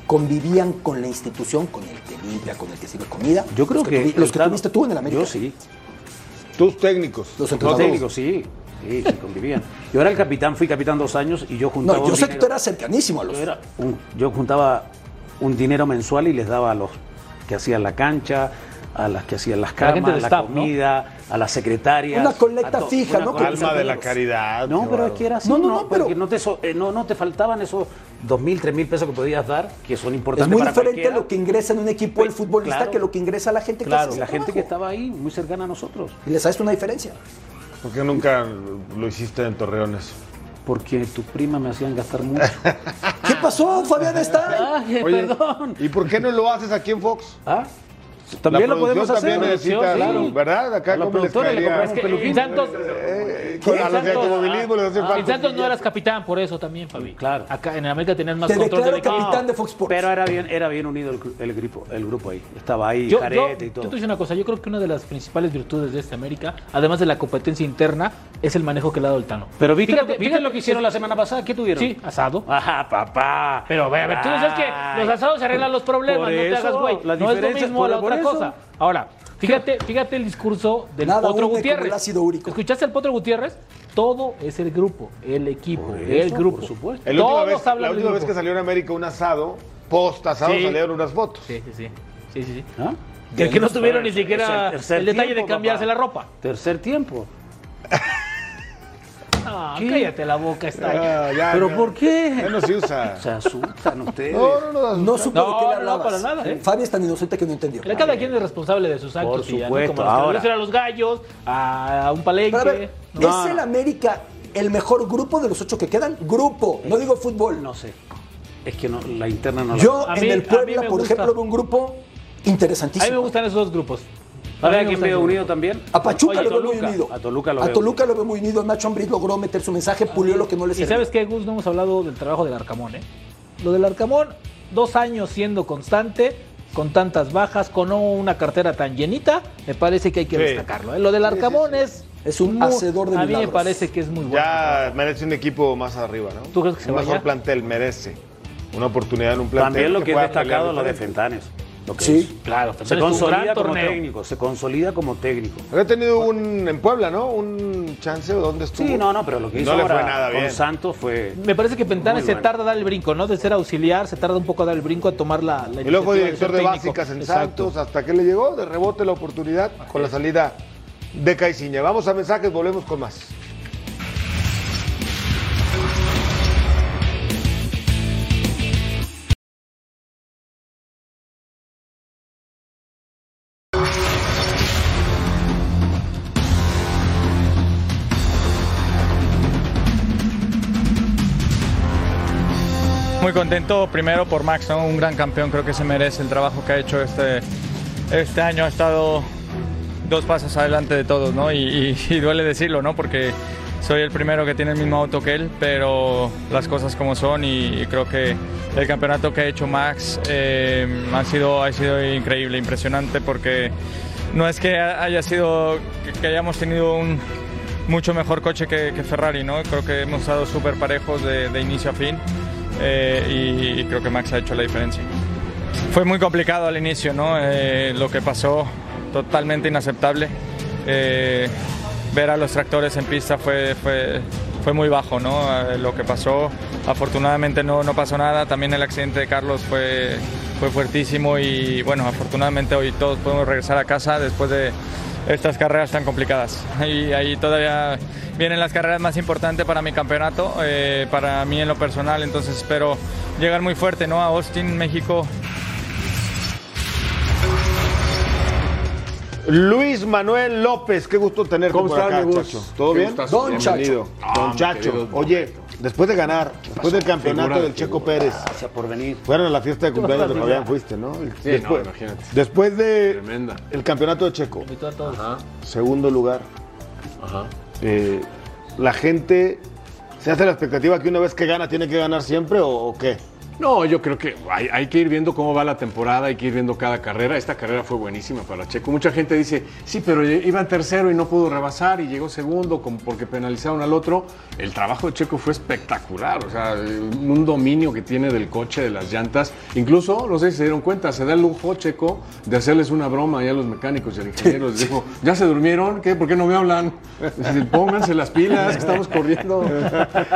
convivían con la institución, con el que limpia, con el que sirve comida. Yo creo los que. tuvi- los que tuviste tú en el América. Yo sí. Tus técnicos. Los Los entrenadores. técnicos, sí. Sí, sí, convivían. Yo era el capitán, fui capitán dos años y yo juntaba. No, yo un sé que tú eras cercanísimo a los. Yo, era un- yo juntaba un dinero mensual y les daba a los que hacían la cancha, a las que hacían las camas, la staff, ¿no? comida, a las secretarias. Una colecta fija, una ¿no? Alma de la caridad. No, pero es que era así. No, No, no, no, porque pero- no te, so- eh, no, no te faltaban esos dos mil, tres mil pesos que podías dar, que son Es importantes muy para diferente cualquiera. lo que ingresa en un equipo el futbolista Claro. que lo que ingresa la gente que Claro, hace ese la gente que estaba ahí, muy cercana a nosotros. Y les haces una diferencia. ¿Por qué nunca lo hiciste en Torreones? Porque tu prima me hacían gastar mucho. ¿Qué pasó, Fabián? Está Ay, Oye, perdón. ¿y por qué no lo haces aquí en Fox? ¿Ah? También La lo podemos hacer. también necesita, sí. ¿verdad? Acá A los cómo les productores le caería. compramos Es que en Santos, Eh, ¿Qué? a los de Santos- automovilismo les hace falta. en Santos no eras capitán, por eso también, Fabi. Claro. Acá en América tenías más Te control del equipo. capitán de Fox Sports. Pero era bien, era bien unido el, gru- el grupo, el grupo ahí. Estaba ahí, Yo, yo, y yo todo. te voy a decir una cosa, yo creo que una de las principales virtudes de esta América, además de la competencia interna, es el manejo que le ha dado el Tano. Pero viste, Fíjate- lo, ¿viste fíjate lo que hicieron la semana pasada? ¿Qué tuvieron? Sí, asado. Ajá, papá. Pero a ver, a ver, tú dices que los asados arreglan los problemas, no te hagas güey. la No es lo mismo la otra. Cosa. Ahora, fíjate, fíjate el discurso del Nada Potro Gutiérrez. el ácido úrico. ¿Escuchaste al Potro Gutiérrez? Todo es el grupo, el equipo, Por el grupo. por supuesto. Última, Todos vez, hablan la del última vez que salió en América un asado, post asado Sí. salieron unas fotos. Sí, sí, sí. sí, sí, sí. ¿Ah? Que, que no tuvieron ni el siquiera tercer el detalle de cambiarse papá. la ropa. Tercer tiempo. Ah, ¿Qué? cállate la boca, está ahí. Ah, ya, ¿Pero ya. por qué? Ya no se usa. Se asustan ustedes. No, no, no. No supe No, de qué le no, hablabas. para nada, ¿eh? Fabi es tan inocente que no entendió. Cada quien es responsable de sus actos. Por y ¿no? supuesto, Como los que ahora. a los gallos, a un palenque. Pero a ver, No, ¿es el América el mejor grupo de los ocho que quedan? Grupo, no digo fútbol. No sé. Es que no, la interna no. Yo en mí- el Puebla, por gusta. ejemplo, veo un grupo A mí interesantísimo. me gustan esos dos grupos. ¿Ahora A quién veo unido también? A Pachuca Oye, lo veo muy unido. A Toluca lo A veo Toluca lo veo muy unido. Nacho Ambriz logró meter su mensaje, pulió lo que no le Y servía. sabes qué, Gus, no hemos hablado del trabajo del Arcamón, ¿eh? Lo del Arcamón, dos años siendo constante, con tantas bajas, con no una cartera tan llenita, me parece que hay que Sí. destacarlo. ¿eh? Lo del Arcamón es... Es un muy- hacedor de A mí me parece que es muy bueno. Ya merece un equipo más arriba, ¿no? ¿Tú crees que se un mejor vaya? plantel merece una oportunidad en un plantel. También lo que es pueda pelear destacado lo de. Fentanes. Lo que Sí. es. Claro, Se consolida como torneo. técnico, se consolida como técnico. Había tenido un en Puebla, ¿no? Un chance o dónde estuvo. Sí, no, no, pero lo que hizo no le ahora fue nada con bien. Santos fue... Me parece que Pentanes Muy se bueno. tarda a dar el brinco, ¿no? De ser auxiliar, se tarda un poco a dar el brinco a tomar la, la Y luego fue director de técnico. básicas en Exacto. Santos, hasta que le llegó de rebote la oportunidad con la salida de Caiciña. Vamos a mensajes, volvemos con más. Contento primero por Max, ¿no? un gran campeón, creo que se merece el trabajo que ha hecho este, este año, ha estado dos pasos adelante de todos, ¿no? Y, y- y duele decirlo, ¿no? Porque soy el primero que tiene el mismo auto que él, pero las cosas como son y, y creo que el campeonato que ha hecho Max eh, ha, sido, ha sido increíble, impresionante, porque no es que haya sido, que- hayamos tenido un, mucho mejor coche que, que Ferrari, ¿no? Creo que hemos estado súper parejos de, de inicio a fin eh, y, creo que Max ha hecho la diferencia. Fue muy complicado al inicio, ¿no? Eh, lo que pasó, totalmente inaceptable. Eh, ver a los tractores en pista fue, fue, fue muy bajo, ¿no? Eh, lo que pasó, afortunadamente no, no pasó nada. También el accidente de Carlos fue, fue fuertísimo y, bueno, afortunadamente hoy todos podemos regresar a casa después de estas carreras tan complicadas. Y ahí todavía vienen las carreras más importantes para mi campeonato, eh, para mí en lo personal, entonces espero llegar muy fuerte, ¿no? A Austin, México, Luis Manuel López, qué gusto tenerte ¿Cómo por estás, acá, mi Gus? Chacho. ¿Todo bien? gustazo. Don Bienvenido. No, Don mi Chacho. Oye, después de ganar, después del campeonato Figura, del Checo figura. Pérez, Gracias por venir. fueron a la fiesta de cumpleaños de Fabián, fuiste, ¿no? El- Sí, no, imagínate. Después de Tremenda. el campeonato de Checo, Invitó a todos. Ajá, segundo lugar, ajá. eh, la gente se hace la expectativa que una vez que gana tiene que ganar siempre o, o qué? No, yo creo que hay, hay que ir viendo cómo va la temporada, hay que ir viendo cada carrera. Esta carrera fue buenísima para Checo. Mucha gente dice, sí, pero iba en tercero y no pudo rebasar y llegó segundo como porque penalizaron al otro. El trabajo de Checo fue espectacular, o sea, un dominio que tiene del coche, de las llantas. Incluso, no sé si se dieron cuenta, se da el lujo Checo de hacerles una broma ya a los mecánicos y al ingeniero. Les dijo, ¿ya se durmieron? ¿Qué? ¿Por qué no me hablan? Pónganse las pilas, que estamos corriendo.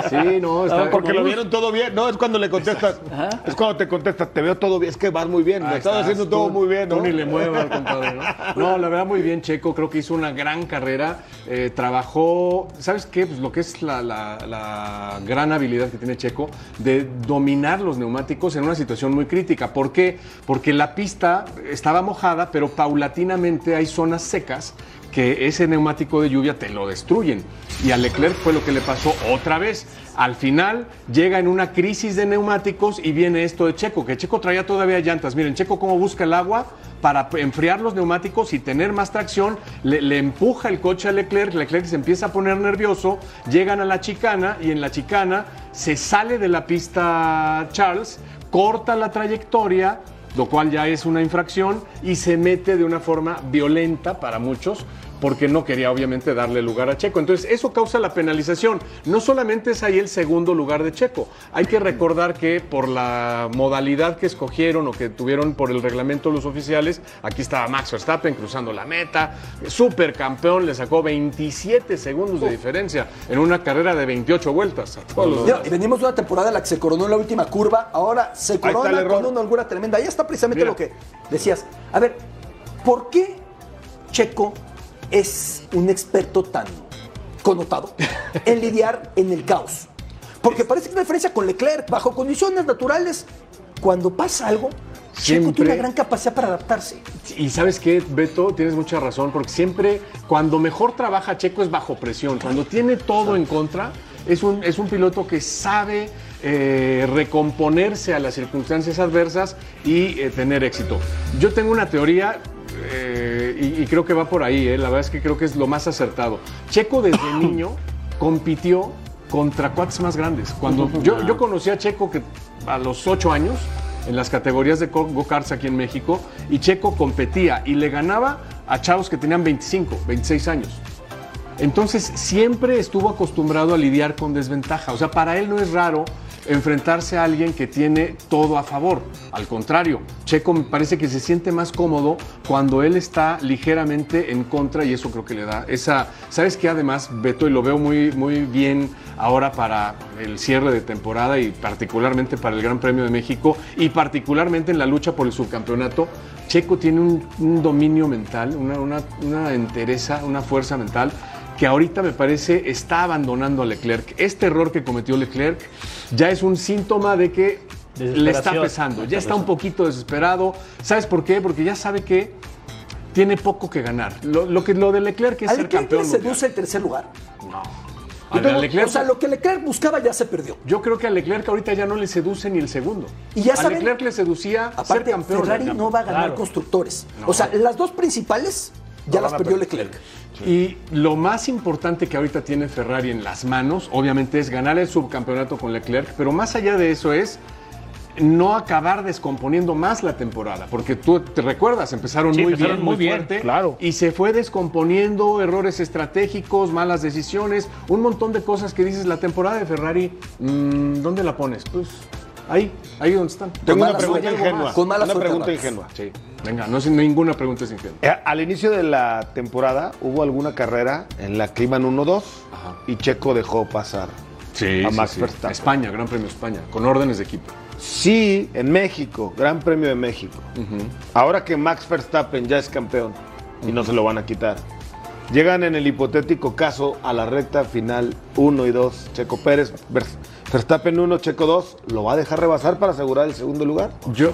Sí, no, está Porque lo vieron todo bien, no es cuando le contestas, es cuando te contestas, te veo todo bien, es que vas muy bien, lo estás haciendo todo muy bien, ¿no? Tú ni le muevas, compadre, ¿no? No, la verdad, muy bien, Checo. Creo que hizo una gran carrera. eh, trabajó, ¿sabes qué? Pues lo que es la, la- la gran habilidad que tiene Checo de dominar los neumáticos en una situación muy crítica. ¿Por qué? Porque la pista estaba mojada, pero paulatinamente hay zonas secas que ese neumático de lluvia te lo destruyen. Y a Leclerc fue lo que le pasó otra vez. Al final llega en una crisis de neumáticos y viene esto de Checo, que Checo traía todavía llantas. Miren, Checo cómo busca el agua para enfriar los neumáticos y tener más tracción, le, le empuja el coche a Leclerc, Leclerc se empieza a poner nervioso, llegan a la chicana y en la chicana se sale de la pista Charles, corta la trayectoria, lo cual ya es una infracción, y se mete de una forma violenta para muchos, porque no quería obviamente darle lugar a Checo. Entonces eso causa la penalización. No solamente es ahí el segundo lugar de Checo, hay que recordar que por la modalidad que escogieron o que tuvieron por el reglamento los oficiales, aquí estaba Max Verstappen cruzando la meta, super campeón, le sacó 27 segundos de diferencia en una carrera de 28 vueltas. a todos los venimos de una temporada en la que se coronó en la última curva, ahora se corona con una holgura tremenda. Ahí está precisamente Mira. lo que decías. A ver, ¿por qué Checo es un experto tan connotado en lidiar en el caos? Porque parece que una diferencia con Leclerc. Bajo condiciones naturales, cuando pasa algo, Checo tiene una gran capacidad para adaptarse. Y sabes qué, Beto, tienes mucha razón, porque siempre cuando mejor trabaja Checo es bajo presión. Cuando tiene todo en contra, es un, es un piloto que sabe eh, recomponerse a las circunstancias adversas y eh, tener éxito. Yo tengo una teoría, eh, y, y creo que va por ahí, ¿eh? la verdad es que creo que es lo más acertado. Checo desde niño compitió contra cuates más grandes. Cuando yo, yo conocí a Checo que a los ocho años, en las categorías de go- go-karts aquí en México, y Checo competía y le ganaba a chavos que tenían 25, 26 años. Entonces siempre estuvo acostumbrado a lidiar con desventaja. O sea, para él no es raro enfrentarse a alguien que tiene todo a favor. Al contrario, Checo me parece que se siente más cómodo cuando él está ligeramente en contra y eso creo que le da esa... ¿Sabes qué? Además, Beto, y lo veo muy, muy bien ahora para el cierre de temporada y particularmente para el Gran Premio de México y particularmente en la lucha por el subcampeonato, Checo tiene un, un dominio mental, una, una, una entereza, una fuerza mental que ahorita me parece está abandonando a Leclerc. Este error que cometió Leclerc ya es un síntoma de que le está pesando, ya está un poquito desesperado. ¿Sabes por qué? Porque ya sabe que tiene poco que ganar. Lo, lo que, lo de Leclerc es ¿A ser Leclerc campeón. seduce el tercer lugar? A Leclerc- O sea, lo que Leclerc buscaba ya se perdió. yo creo que a Leclerc ahorita ya no le seduce ni el segundo. Y ya a saben- Leclerc le seducía ser Aparte, campeón. Ferrari no va a ganar Claro. constructores. O sea, las dos principales ya las perdió Leclerc. Y lo más importante que ahorita tiene Ferrari en las manos, obviamente, es ganar el subcampeonato con Leclerc, pero más allá de eso es no acabar descomponiendo más la temporada, porque tú te recuerdas, empezaron Sí, muy empezaron bien, muy muy, bien, fuerte, claro. y se fue descomponiendo, errores estratégicos, malas decisiones, un montón de cosas que dices, la temporada de Ferrari, mm, ¿dónde la pones? Pues ahí, ahí donde están. Tengo Con una mala pregunta suerte. ingenua. Con mala una suerte, pregunta ingenua. Sí, venga, no es ninguna pregunta es ingenua. Eh, Al inicio de la temporada hubo alguna carrera en la que iban 1-2 Ajá. y Checo dejó pasar Sí, a Max sí. Verstappen. España, Gran Premio España, con órdenes de equipo. Sí, en México, Gran Premio de México. Ahora que Max Verstappen ya es campeón y no se lo van a quitar, llegan en el hipotético caso a la recta final 1 y 2. Checo Pérez, Ver- Verstappen 1, Checo 2, ¿lo va a dejar rebasar para asegurar el segundo lugar? Yo,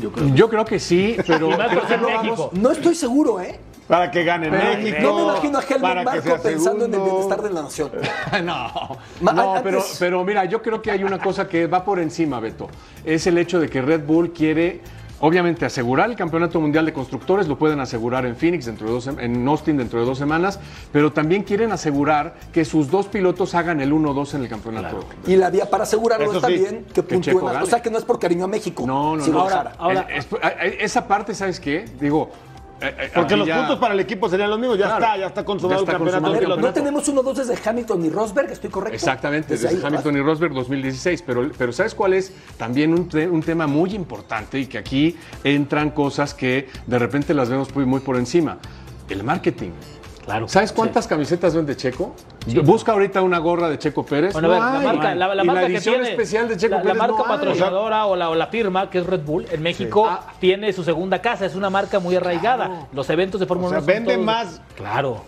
Yo creo. yo creo que sí, pero no México. vamos- No estoy seguro, ¿eh? Para que gane México. No me imagino a Helmut sea pensando en el bienestar de la nación. No, Ma- no pero, pero mira, yo creo que hay una cosa que va por encima, Beto. Es el hecho de que Red Bull quiere, obviamente, asegurar el campeonato mundial de constructores. Lo pueden asegurar en Phoenix, dentro de dos, en Austin, dentro de dos semanas. Pero también quieren asegurar que sus dos pilotos hagan el 1-2 en el campeonato. Y la vía para asegurarlo Eso es sí, también que que puntúen. O sea, que no es por cariño a México. No, no, no. Ahora- Es- es- eh, esa parte, ¿sabes qué? Digo. Eh, eh, Porque los ya- puntos para el equipo serían los mismos. Ya Claro. está, ya está consumado Ya está el campeonato. consumado pilotos. No tenemos uno dos desde Hamilton y Rosberg, ¿estoy correcto? Exactamente, Desde desde, ahí, Hamilton y Rosberg 2016. Pero, pero ¿sabes cuál es también un, te- un tema muy importante y que aquí entran cosas que de repente las vemos muy, muy por encima? El marketing. Claro. ¿Sabes cuántas camisetas vende Checo? Busca ahorita una gorra de Checo Pérez. Bueno, a ver, la marca, la, la Y marca que edición tiene, especial de Checo la, la Pérez marca no hay. patrocinadora o, la, o la firma, que es Red Bull, en México Ah. tiene su segunda casa, es una marca muy arraigada. Los eventos de Fórmula O sea, 1 son vende todos- más. Claro.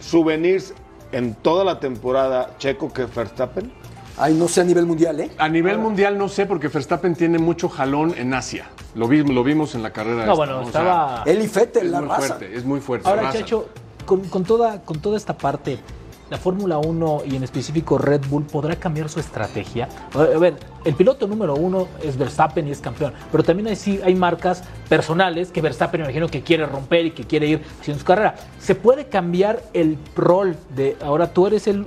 souvenirs en toda la temporada Checo que Verstappen? Ay, no sé a nivel mundial, ¿eh? A nivel mundial no sé porque Verstappen tiene mucho jalón en Asia. Lo, vi- lo vimos en la carrera. No, esta, bueno, O sea, estaba... Él y Fettel, es la muy raza. fuerte, es muy fuerte. Ahora, raza. Con, toda, con toda esta parte, la Fórmula 1 y en específico Red Bull podrá cambiar su estrategia. A ver, el piloto número uno es Verstappen y es campeón, pero también hay, sí, hay marcas personales que Verstappen imagino que quiere romper y que quiere ir haciendo su carrera. ¿Se puede cambiar el rol de ahora tú eres el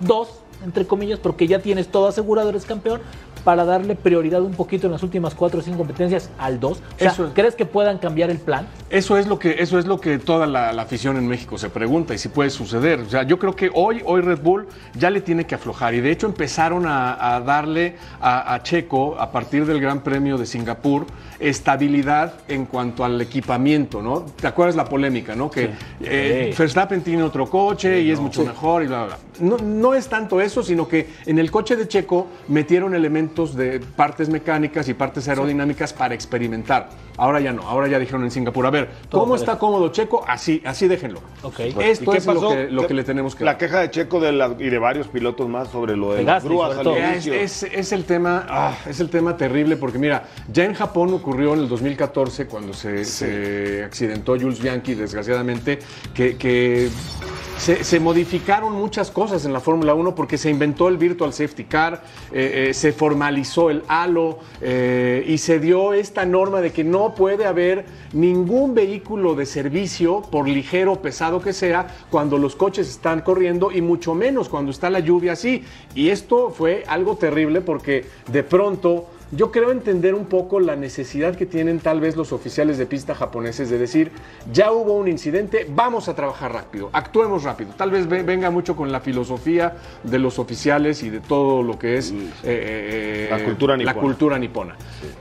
2, entre comillas, porque ya tienes todo asegurado, eres campeón? Para darle prioridad un poquito en las últimas cuatro o cinco competencias al 2. O sea, Eso es. ¿crees que puedan cambiar el plan? Eso es lo que, eso es lo que toda la, la afición en México se pregunta y si puede suceder. O sea, yo creo que hoy, hoy Red Bull ya le tiene que aflojar. Y de hecho empezaron a, a darle a, a Checo, a partir del Gran Premio de Singapur, estabilidad en cuanto al equipamiento, ¿no? ¿Te acuerdas la polémica, no? Que eh. Verstappen tiene otro coche y es mucho mejor y bla, bla, bla. No, no es tanto eso, sino que en el coche de Checo metieron elementos de partes mecánicas y partes aerodinámicas para experimentar. Ahora ya no, ahora ya dijeron en Singapur, a ver, Todo ¿cómo está cómodo Checo? Así, así déjenlo. Ok. Esto es lo que, lo que le tenemos que La dar. queja de Checo de la- y de varios pilotos más sobre lo de las grúas al. Es, es- es el tema, ah, es el tema terrible porque mira, ya en Japón ocurrió en el 2014 cuando se, se accidentó Jules Bianchi, desgraciadamente, que, que se, modificaron muchas cosas en la Fórmula 1 porque se inventó el Virtual Safety Car, eh, eh, se formalizó el halo eh, y se dio esta norma de que no puede haber ningún vehículo de servicio, por ligero o pesado que sea, cuando los coches están corriendo y mucho menos cuando está la lluvia así. Y esto fue algo terrible porque de pronto yo creo entender un poco la necesidad que tienen tal vez los oficiales de pista japoneses de decir, ya hubo un incidente, vamos a trabajar rápido, actuemos rápido. Tal vez ve- venga mucho con la filosofía de los oficiales y de todo lo que es eh, eh, La cultura la nipona. cultura nipona.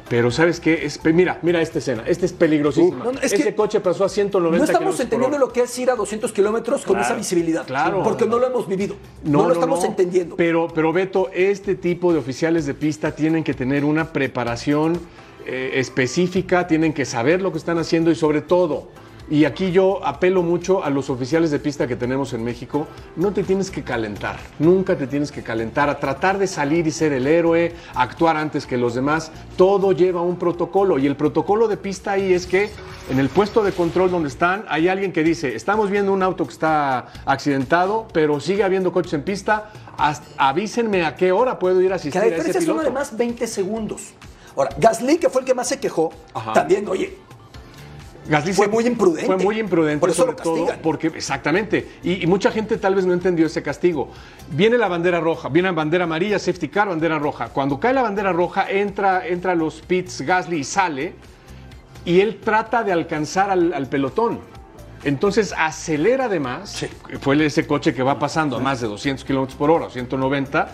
Pero ¿sabes qué? Es, mira, mira esta escena, esta es peligrosísima. No, no, es Ese que coche pasó a 190 No estamos entendiendo lo que es ir a 200 kilómetros con Claro, esa visibilidad. claro. Porque no lo hemos vivido. No, lo estamos no. entendiendo. Pero, pero Beto, este tipo de oficiales de pista tienen que tener una preparación eh, específica, tienen que saber lo que están haciendo y sobre todo, y aquí yo apelo mucho a los oficiales de pista que tenemos en México, no te tienes que calentar, nunca te tienes que calentar, a tratar de salir y ser el héroe, actuar antes que los demás, todo lleva un protocolo. Y el protocolo de pista ahí es que en el puesto de control donde están hay alguien que dice, estamos viendo un auto que está accidentado, pero sigue habiendo coches en pista, avísenme a qué hora puedo ir a Que asistir la a ese diferencia son además 20 segundos. Ahora, Gasly, que fue el que más se quejó, Ajá. también, oye, Gasly Fue se- muy imprudente. Fue muy imprudente, Por eso sobre lo todo porque exactamente. Y, y mucha gente tal vez no entendió ese castigo. Viene la bandera roja, viene la bandera amarilla, safety car, bandera roja. Cuando cae la bandera roja, entra, entra a los pits Gasly y sale, y él trata de alcanzar al, al pelotón. Entonces acelera además, fue ese coche que va pasando a más de 200 kilómetros por hora, 190,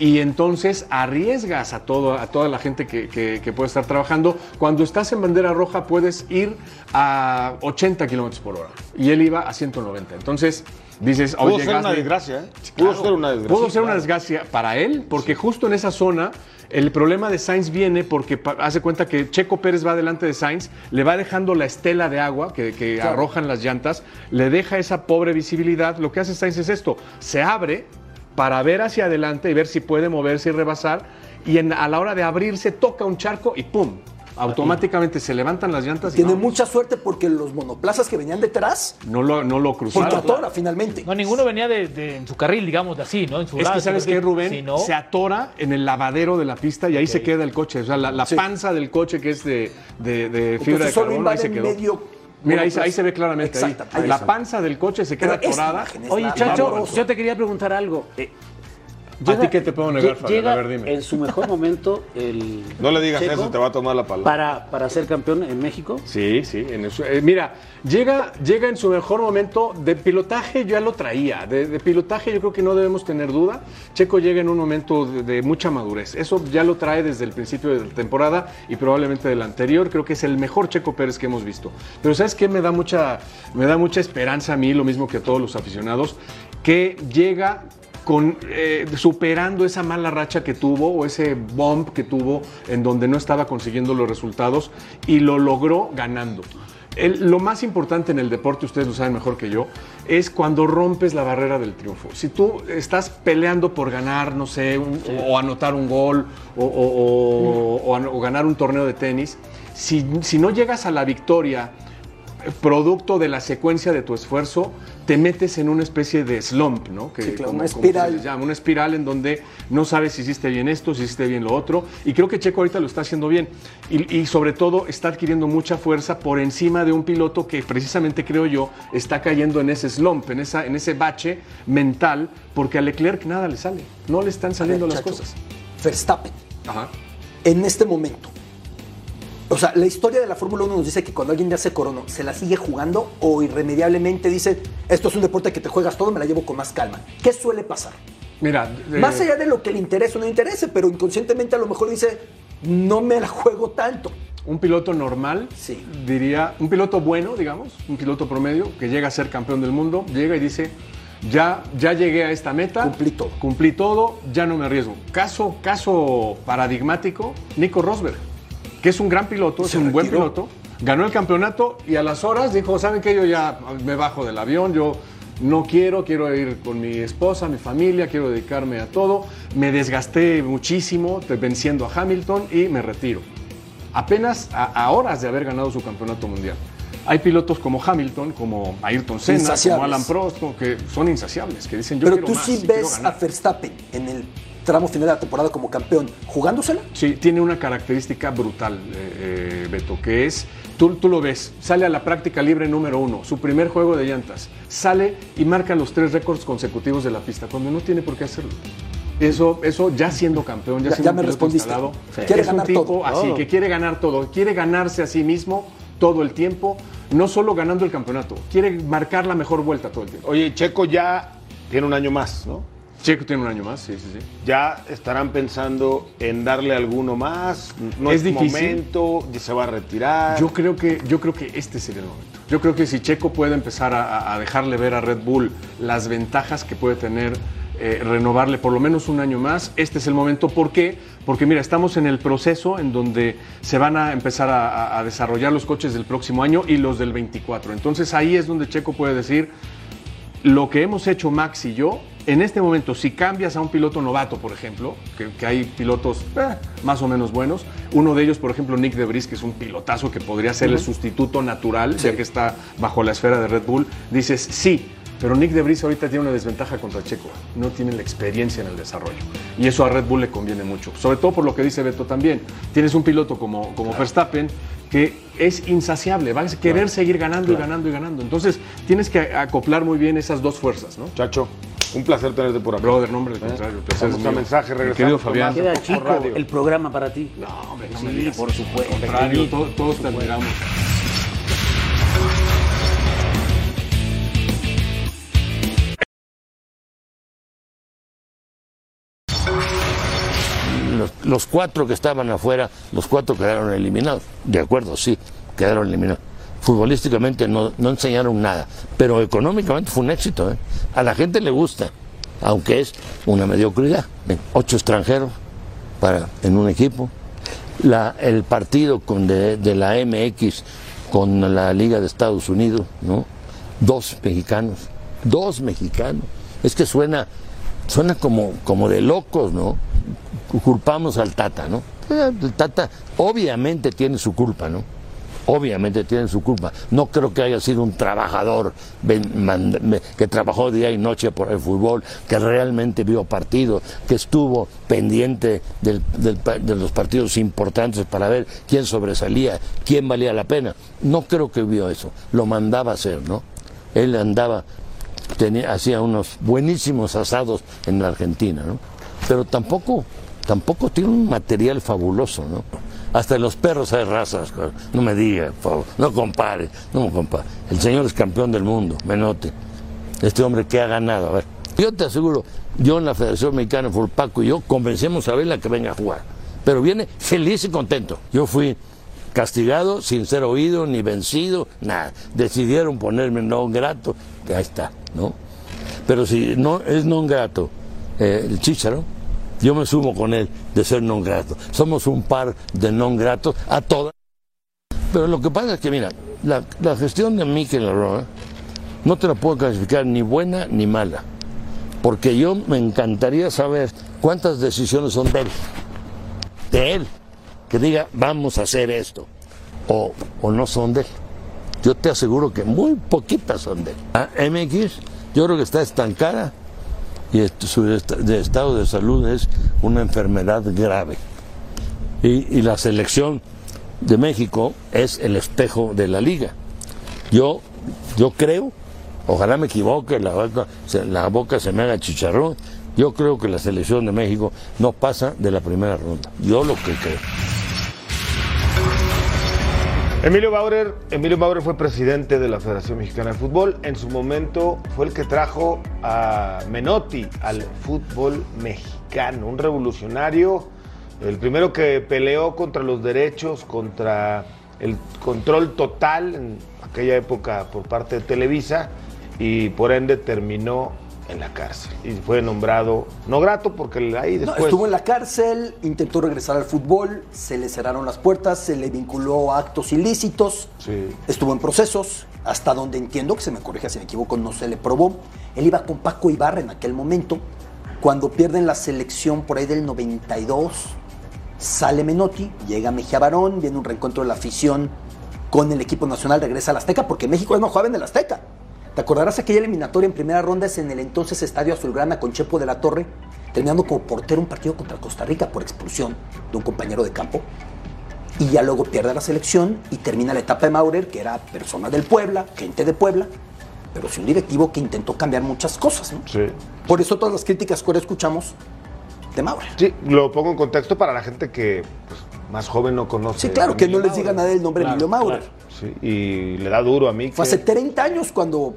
y entonces arriesgas a, todo, a toda la gente que, que- que puede estar trabajando. Cuando estás en bandera roja puedes ir a 80 kilómetros por hora, y él iba a 190. Entonces dices, Pudo ser una desgracia, ¿eh? Pudo Claro, ser una desgracia. Pudo ser una desgracia para él, porque justo en esa zona el problema de Sainz viene porque hace cuenta que Checo Pérez va delante de Sainz, le va dejando la estela de agua que, que arrojan las llantas, le deja esa pobre visibilidad. Lo que hace Sainz es esto, se abre para ver hacia adelante y ver si puede moverse y rebasar, y en- a la hora de abrirse toca un charco y ¡pum! Automáticamente se levantan las llantas y tiene vamos. mucha suerte porque los monoplazas que venían detrás, no, lo, no lo porque cruzaron. atora finalmente. No, ninguno venía de, de- en su carril, digamos, de así, ¿no? En su Es lado, que sabes que Rubén Si no, se atora en el lavadero de la pista y ahí se queda el coche. O sea, la, la Sí. panza del coche que es de, de- de fibra de Entonces solo carbono ahí se quedó. medio Mira, ahí, ahí se ve claramente. ahí. Exacto, ahí La panza del coche se queda atorada. Oye, Chacho, yo te quería preguntar algo. Eh, ¿A ti qué te puedo negar, Fabián? Llega A ver, dime. en su mejor momento el. No le digas Checo eso, te va a tomar la palabra. Para, para ser campeón en México. Sí, sí. en eh, mira, llega, llega en su mejor momento. De pilotaje yo ya lo traía. De, de pilotaje yo creo que no debemos tener duda. Checo llega en un momento de, de mucha madurez. Eso ya lo trae desde el principio de la temporada y probablemente del anterior. Creo que es el mejor Checo Pérez que hemos visto. Pero ¿sabes qué? Me da mucha, me da mucha esperanza a mí, lo mismo que a todos los aficionados, que llega con, eh, superando esa mala racha que tuvo o ese bump que tuvo en donde no estaba consiguiendo los resultados y lo logró ganando. El- lo más importante en el deporte, ustedes lo saben mejor que yo, es cuando rompes la barrera del triunfo. Si tú estás peleando por ganar, no sé, un- o, o anotar un gol o, o ganar un torneo de tenis, si, si no llegas a la victoria producto de la secuencia de tu esfuerzo, te metes en una especie de slump, ¿no? Que, Sí, claro, como- una espiral. llama, una espiral en donde no sabes si hiciste bien esto, si hiciste bien lo otro. Y creo que Checo ahorita lo está haciendo bien. Y, y sobre todo está adquiriendo mucha fuerza por encima de un piloto que precisamente creo yo está cayendo en ese slump, en, esa, en ese bache mental, porque a Leclerc nada le sale. No le están saliendo ver, las Chacho, cosas. Verstappen, Ajá. en este momento. O sea, la historia de la Fórmula 1 nos dice que cuando alguien ya se coronó, se la sigue jugando o irremediablemente dice, esto es un deporte que te juegas todo, me la llevo con más calma. ¿Qué suele pasar? Mira, eh, Más allá de lo que le interese o no le interese, pero inconscientemente a lo mejor dice, no me la juego tanto. Un piloto normal, Sí. diría, un piloto bueno, digamos, un piloto promedio que llega a ser campeón del mundo, llega y dice, ya, ya llegué a esta meta, Cumplí todo. cumplí todo, ya no me arriesgo. Caso, caso paradigmático, Nico Rosberg, que es un gran piloto, es un buen piloto, ganó el campeonato y a las horas dijo, ¿saben qué? Yo ya me bajo del avión, yo no quiero, quiero ir con mi esposa, mi familia, quiero dedicarme a todo. Me desgasté muchísimo venciendo a Hamilton y me retiro. Apenas a, a horas de haber ganado su campeonato mundial. Hay pilotos como Hamilton, como Ayrton Senna, como. Alan Prost, como que son insaciables, que dicen yo Pero quiero tú más, sí ves a ganar". Verstappen en el tramo final de la temporada como campeón, jugándosela. Sí, tiene una característica brutal, eh, eh, Beto, que es, tú, tú lo ves, sale a la práctica libre número uno, su primer juego de llantas, sale y marca los tres récords consecutivos de la pista, cuando no tiene por qué hacerlo. Eso, eso ya siendo campeón, ya, Ya- siendo ya un me respondiste. instalado, Sí. Quiere es un ganar tipo todo. así, Todo. que quiere ganar todo, quiere ganarse a sí mismo todo el tiempo, no solo ganando el campeonato, quiere marcar la mejor vuelta todo el tiempo. Oye, Checo ya tiene un año más, ¿no? Checo tiene un año más, sí, sí, sí. Ya estarán pensando en darle alguno más. No es, Es difícil. momento, se va a retirar. Yo creo que yo creo que este sería el momento. Yo creo que si Checo puede empezar a, dejarle ver a Red Bull las ventajas que puede tener eh, renovarle por lo menos un año más, este es el momento. ¿Por qué? Porque mira, estamos en el proceso en donde se van a empezar a- a desarrollar los coches del próximo año y los del 24. Entonces ahí es donde Checo puede decir, lo que hemos hecho Max y yo, en este momento, si cambias a un piloto novato, por ejemplo, que, que hay pilotos eh, más o menos buenos, uno de ellos, por ejemplo, Nick Debris, que es un pilotazo que podría ser el sustituto natural, ya que está bajo la esfera de Red Bull, dices sí. Pero Nick Debris ahorita tiene una desventaja contra Checo. No tiene la experiencia en el desarrollo. Y eso a Red Bull le conviene mucho. Sobre todo por lo que dice Beto también. Tienes un piloto como, como Verstappen que es insaciable. Va a querer seguir ganando y ganando y ganando. Entonces tienes que acoplar muy bien esas dos fuerzas, ¿no? Chacho, un placer tenerte por acá. Brother, nombre del contrario. el placer es Vamos a mío. mensaje, regresamos Querido Fabián. Queda Por chico radio. el programa para ti. No, hombre, no me digas. por supuesto. Al contrario, to- todos te admiramos. los, los cuatro que estaban afuera, los cuatro quedaron eliminados. De acuerdo, sí, quedaron eliminados. Futbolísticamente no, no enseñaron nada, pero económicamente fue un éxito. ¿eh? A la gente le gusta, aunque es una mediocridad. Ocho extranjeros para, en un equipo. La, el partido con de, de la MX con la Liga de Estados Unidos, ¿no? Dos mexicanos, dos mexicanos. Es que suena, suena como, como de locos, ¿no? culpamos al Tata, ¿no? Eh, El Tata obviamente tiene su culpa, ¿no? Obviamente tiene su culpa. No creo que haya sido un trabajador que trabajó día y noche por el fútbol, que realmente vio partidos, que estuvo pendiente del- del de los partidos importantes para ver quién sobresalía, quién valía la pena. No creo que vio eso. Lo mandaba hacer, ¿no? Él andaba tenía, hacía unos buenísimos asados en la Argentina, ¿no? Pero tampoco, tampoco tiene un material fabuloso, ¿no? Hasta los perros hay razas, no me diga, por favor, no compare, no me compare. El señor es campeón del mundo, Menote. Este hombre que ha ganado, a ver. Yo te aseguro, yo en la Federación Mexicana de Paco y yo convencemos a Vela que venga a jugar. Pero viene feliz y contento. Yo fui castigado sin ser oído ni vencido, nada. Decidieron ponerme no grato, ahí está, ¿no? Pero si no es non grato eh, el Chicharo, yo me sumo con él de ser non grato. Somos un par de non gratos a todas. Pero lo que pasa es que, mira, la, gestión de Mikel Arroa no te la puedo clasificar ni buena ni mala. Porque yo me encantaría saber cuántas decisiones son de él. De él. Que diga, vamos a hacer esto. O, o no son de él. Yo te aseguro que muy poquitas son de él. Ah, MX, yo creo que está estancada y su de estado de salud es una enfermedad grave. Y, y la selección de México es el espejo de la liga. Yo, yo creo, ojalá me equivoque, la boca, se, la boca se me haga chicharrón, yo creo que la selección de México no pasa de la primera ronda. Yo lo que creo. Emilio Bauer, Emilio Bauer fue presidente de la Federación Mexicana de Fútbol. En su momento fue el que trajo a Menotti al fútbol mexicano, un revolucionario, el primero que peleó contra los derechos, contra el control total en aquella época por parte de Televisa y por ende terminó en la cárcel y fue nombrado no grato porque ahí No, después estuvo en la cárcel, intentó regresar al fútbol, se le cerraron las puertas, se le vinculó a actos ilícitos, Sí. estuvo en procesos, hasta donde entiendo, que se me corrija si me equivoco, no se le probó. Él iba con Paco Ibarra en aquel momento, cuando pierden la selección por ahí del 92, sale Menotti, llega Mejía Barón, viene un reencuentro de la afición con el equipo nacional, regresa al Azteca, porque México ya no jugaba en el Azteca. ¿Te acordarás aquella eliminatoria en primera ronda es en el entonces Estadio Azulgrana con Chepo de la Torre, terminando como portero un partido contra Costa Rica por expulsión de un compañero de campo? Y ya luego pierde la selección y termina la etapa de Maurer, que era persona del Puebla, gente de Puebla, pero sí un directivo que intentó cambiar muchas cosas, ¿no? Sí. Por eso todas las críticas que ahora escuchamos de Maurer. Sí, lo pongo en contexto para la gente que pues, más joven no conoce. Sí, claro, a que no les diga nada del nombre Claro, Emilio Maurer. claro. Sí, y le da duro a mí. Fue que- hace 30 años cuando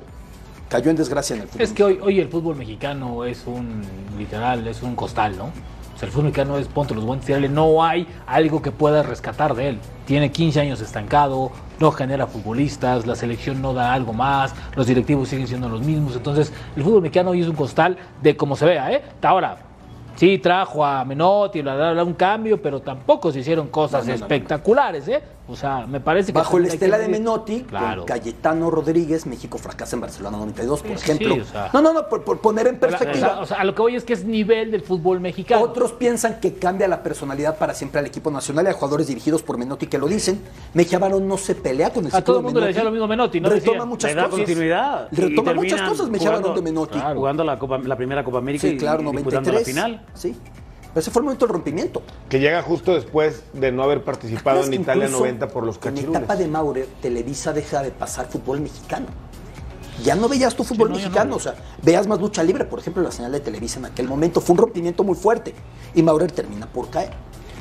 cayó en desgracia en el fútbol. Es que hoy, hoy el fútbol mexicano es un, literal, es un costal, ¿no? O sea, el fútbol mexicano es ponte los guantes y dale, no hay algo que pueda rescatar de él. Tiene 15 años estancado, no genera futbolistas, la selección no da algo más, los directivos siguen siendo los mismos. Entonces, el fútbol mexicano hoy es un costal de como se vea, ¿eh? Ahora, sí trajo a Menotti, bla, bla, bla, un cambio, pero tampoco se hicieron cosas no, no. espectaculares, ¿eh? O sea, me parece que... Bajo la que estela de Menotti, Claro. con Cayetano Rodríguez, México fracasa en Barcelona 92, por Sí, ejemplo. sí, o sea. no, no, no, por, por poner en O sea, perspectiva. o sea, a lo que voy es que es nivel del fútbol mexicano. Otros piensan que cambia la personalidad para siempre al equipo nacional y hay jugadores dirigidos por Menotti que lo dicen. Mejía Barón no se pelea con el A todo el mundo le Menotti. decía lo mismo Menotti, ¿no? Retoma muchas le da cosas. continuidad. y Retoma muchas cosas Mejía Barón de Menotti. Jugando la, Copa, la primera Copa América Sí, y, claro, y disputando 93. la final. Sí. Pero ese fue el momento del rompimiento. Que llega justo después de no haber participado ¿Acuerdas en Italia incluso 90 por los En cachirules. etapa de Maurer, Televisa deja de pasar fútbol mexicano. Ya no veías tu fútbol no, mexicano, no. o sea, veías más lucha libre, por ejemplo, la señal de Televisa en aquel momento fue un rompimiento muy fuerte y Maurer termina por caer.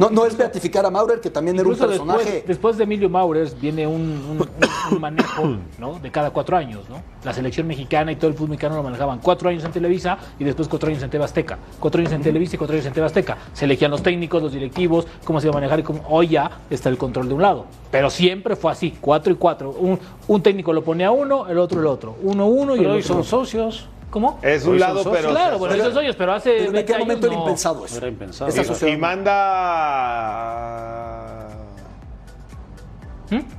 No, no es beatificar a Maurer, que también era un personaje. después, después de Emilio Maurers viene un, un- un manejo ¿no? de cada cuatro años. ¿no? La selección mexicana y todo el fútbol mexicano lo manejaban cuatro años en Televisa y después cuatro años en TV Azteca. Cuatro años en Televisa y cuatro años en TV Azteca. Se elegían los técnicos, los directivos, cómo se iba a manejar y cómo... Hoy ya está el control de un lado. Pero siempre fue así, cuatro y cuatro. Un, un técnico lo ponía a uno, el otro el otro. Uno uno y Pero el hoy otro. son socios. ¿Cómo? Es un lado, socios. pero. claro, bueno, pero- esos hoyos, pero hace Pero en 20 aquel años momento era no. impensado eso. Era impensado. Esa Sí, sociedad- Y manda.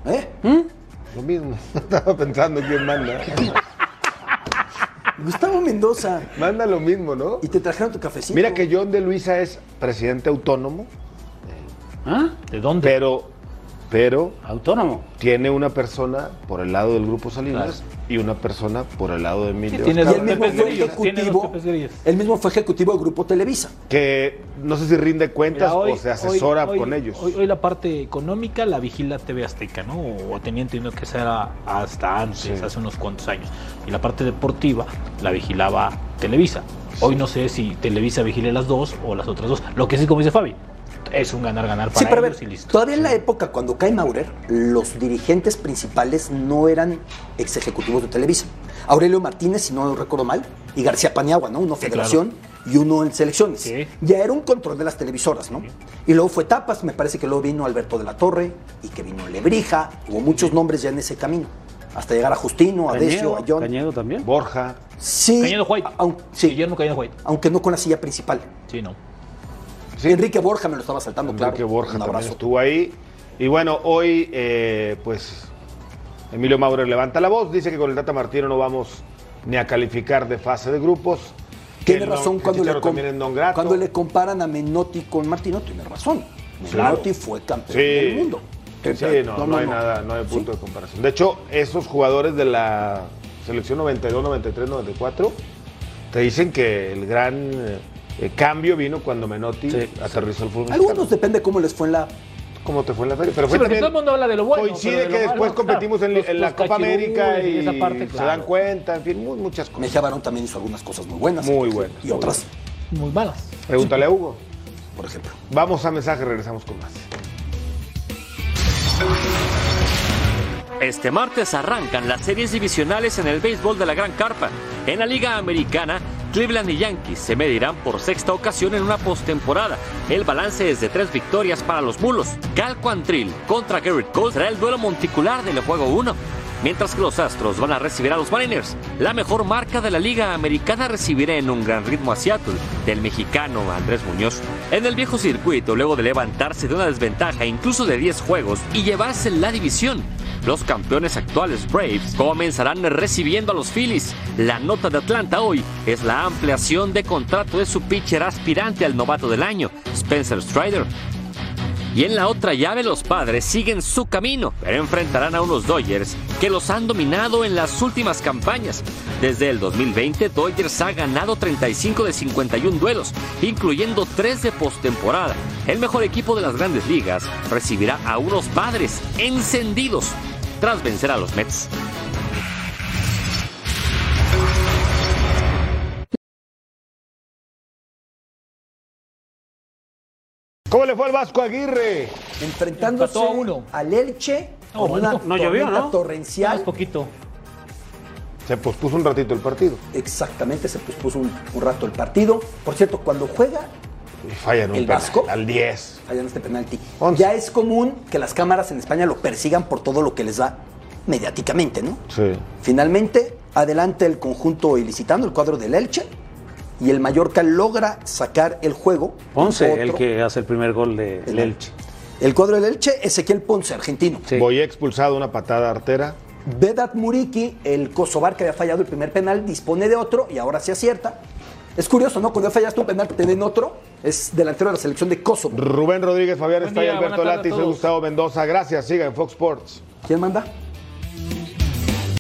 ¿Eh? Lo mismo. Estaba pensando quién manda. Gustavo Mendoza. Manda lo mismo, ¿no? Y te trajeron tu cafecito. Mira que John de Luisa es presidente autónomo, ¿Ah? ¿De dónde? pero, pero Autónomo. tiene una persona por el lado del grupo Salinas y una persona por el lado de Emilio. tiene Y él mismo fue ejecutivo. Pepes Grillos. Él mismo fue ejecutivo del grupo Televisa. que no sé si rinde cuentas Mira, hoy- o se asesora hoy- hoy- con ellos. Hoy, hoy la parte económica la vigila TV Azteca, ¿no? O tenía entendido que era hasta antes, Sí. hace unos cuantos años. Y la parte deportiva la vigilaba Televisa. Hoy no sé si Televisa vigile las dos o las otras dos. Lo que sí, como dice Fabi, es un ganar-ganar para Sí, pero a ver, ellos y listo. todavía en la época cuando cae Maurer, los dirigentes principales no eran ex ejecutivos de Televisa. Aurelio Martínez, si no recuerdo mal, y García Paniagua, ¿no? Uno federación y uno en selecciones. Sí. Ya era un control de las televisoras, ¿no? Y luego fue Tapas, me parece que luego vino Alberto de la Torre y que vino Lebrija, hubo muchos nombres ya en ese camino. Hasta llegar a Justino, a Decio, a John. Cañedo también. Borja. Sí, Cañedo White. Guillermo Cañedo White. aunque no con la silla principal. Sí, no. Sí. Enrique Borja me lo estaba saltando, Enrique claro. Borja Un también estuvo ahí. Y bueno, hoy, eh, pues, Emilio Maurer levanta la voz, dice que con el Tata Martino no vamos ni a calificar de fase de grupos. Tiene razón non- cuando le, cuando le comparan a Menotti con Martino, tiene razón. Claro. Menotti fue campeón Sí. del mundo. Sí, sí, no, no, hay nada, no hay punto de comparación. De hecho, esos jugadores de la selección 92, 93, 94 te dicen que el gran eh, cambio vino cuando Menotti Sí. aterrizó el fútbol. Algunos mexicano. depende cómo les fue en la. ¿Cómo te fue en la feria? Pero Sí, fue porque también- todo el mundo habla de lo bueno. Coincide que lo después malo, competimos claro. en, Los- en la Copa América y, esa parte, se dan cuenta, en fin, mu- muchas cosas. Mejía Barón también hizo algunas cosas muy buenas. Muy buenas, Y muy otras, Muy malas. Pregúntale a Hugo. por ejemplo. Vamos a mensaje, regresamos con más. Este martes arrancan las series divisionales en el béisbol de la Gran Carpa. En la Liga Americana, Cleveland y Yankees se medirán por sexta ocasión en una postemporada. El balance es de tres victorias para los Mulos. Cal Quantrill contra Garrett Cole será el duelo monticular del juego 1. Mientras que los Astros van a recibir a los Mariners. La mejor marca de la Liga Americana recibirá en un gran ritmo a Seattle, del mexicano Andrés Muñoz. En el viejo circuito, luego de levantarse de una desventaja incluso de 10 juegos y llevarse la división, los campeones actuales Braves comenzarán recibiendo a los Phillies. La nota de Atlanta hoy es la ampliación de contrato de su pitcher aspirante al novato del año, Spencer Strider. Y en la otra llave los padres siguen su camino, pero enfrentarán a unos Dodgers que los han dominado en las últimas campañas. Desde el 2020, Dodgers ha ganado 35 de 51 duelos, incluyendo 3 de postemporada. El mejor equipo de las grandes ligas recibirá a unos padres encendidos tras vencer a los Mets. ¿Cómo le fue al Vasco Aguirre? Enfrentándose Empató a uno. al Elche con una. No llovió, ¿no? torrencial. Es poquito. Se pospuso un ratito el partido. Exactamente, se pospuso un, un rato el partido. Por cierto, cuando juega Y fallan un ¿El penal, Vasco? Al 10. fallan este penalti. Ya es común que las cámaras en España lo persigan por todo lo que les da mediáticamente, ¿no? Sí. Finalmente, adelante el conjunto ilicitano, el cuadro del Elche, y el Mallorca logra sacar el juego. Ponce, Otro- el que hace el primer gol de- del Elche. El cuadro del Elche, Ezequiel Ponce, argentino. Sí. Boyé expulsado una patada artera. Vedat Muriki, el kosovar que había fallado el primer penal, dispone de otro y ahora se acierta. Es curioso, ¿no? Cuando fallaste un penal te den otro, es delantero de la selección de Kosovo. Rubén Rodríguez, Fabián día, Alberto Lati, soy. Gustavo Mendoza. Gracias, siga en Fox Sports. ¿Quién manda?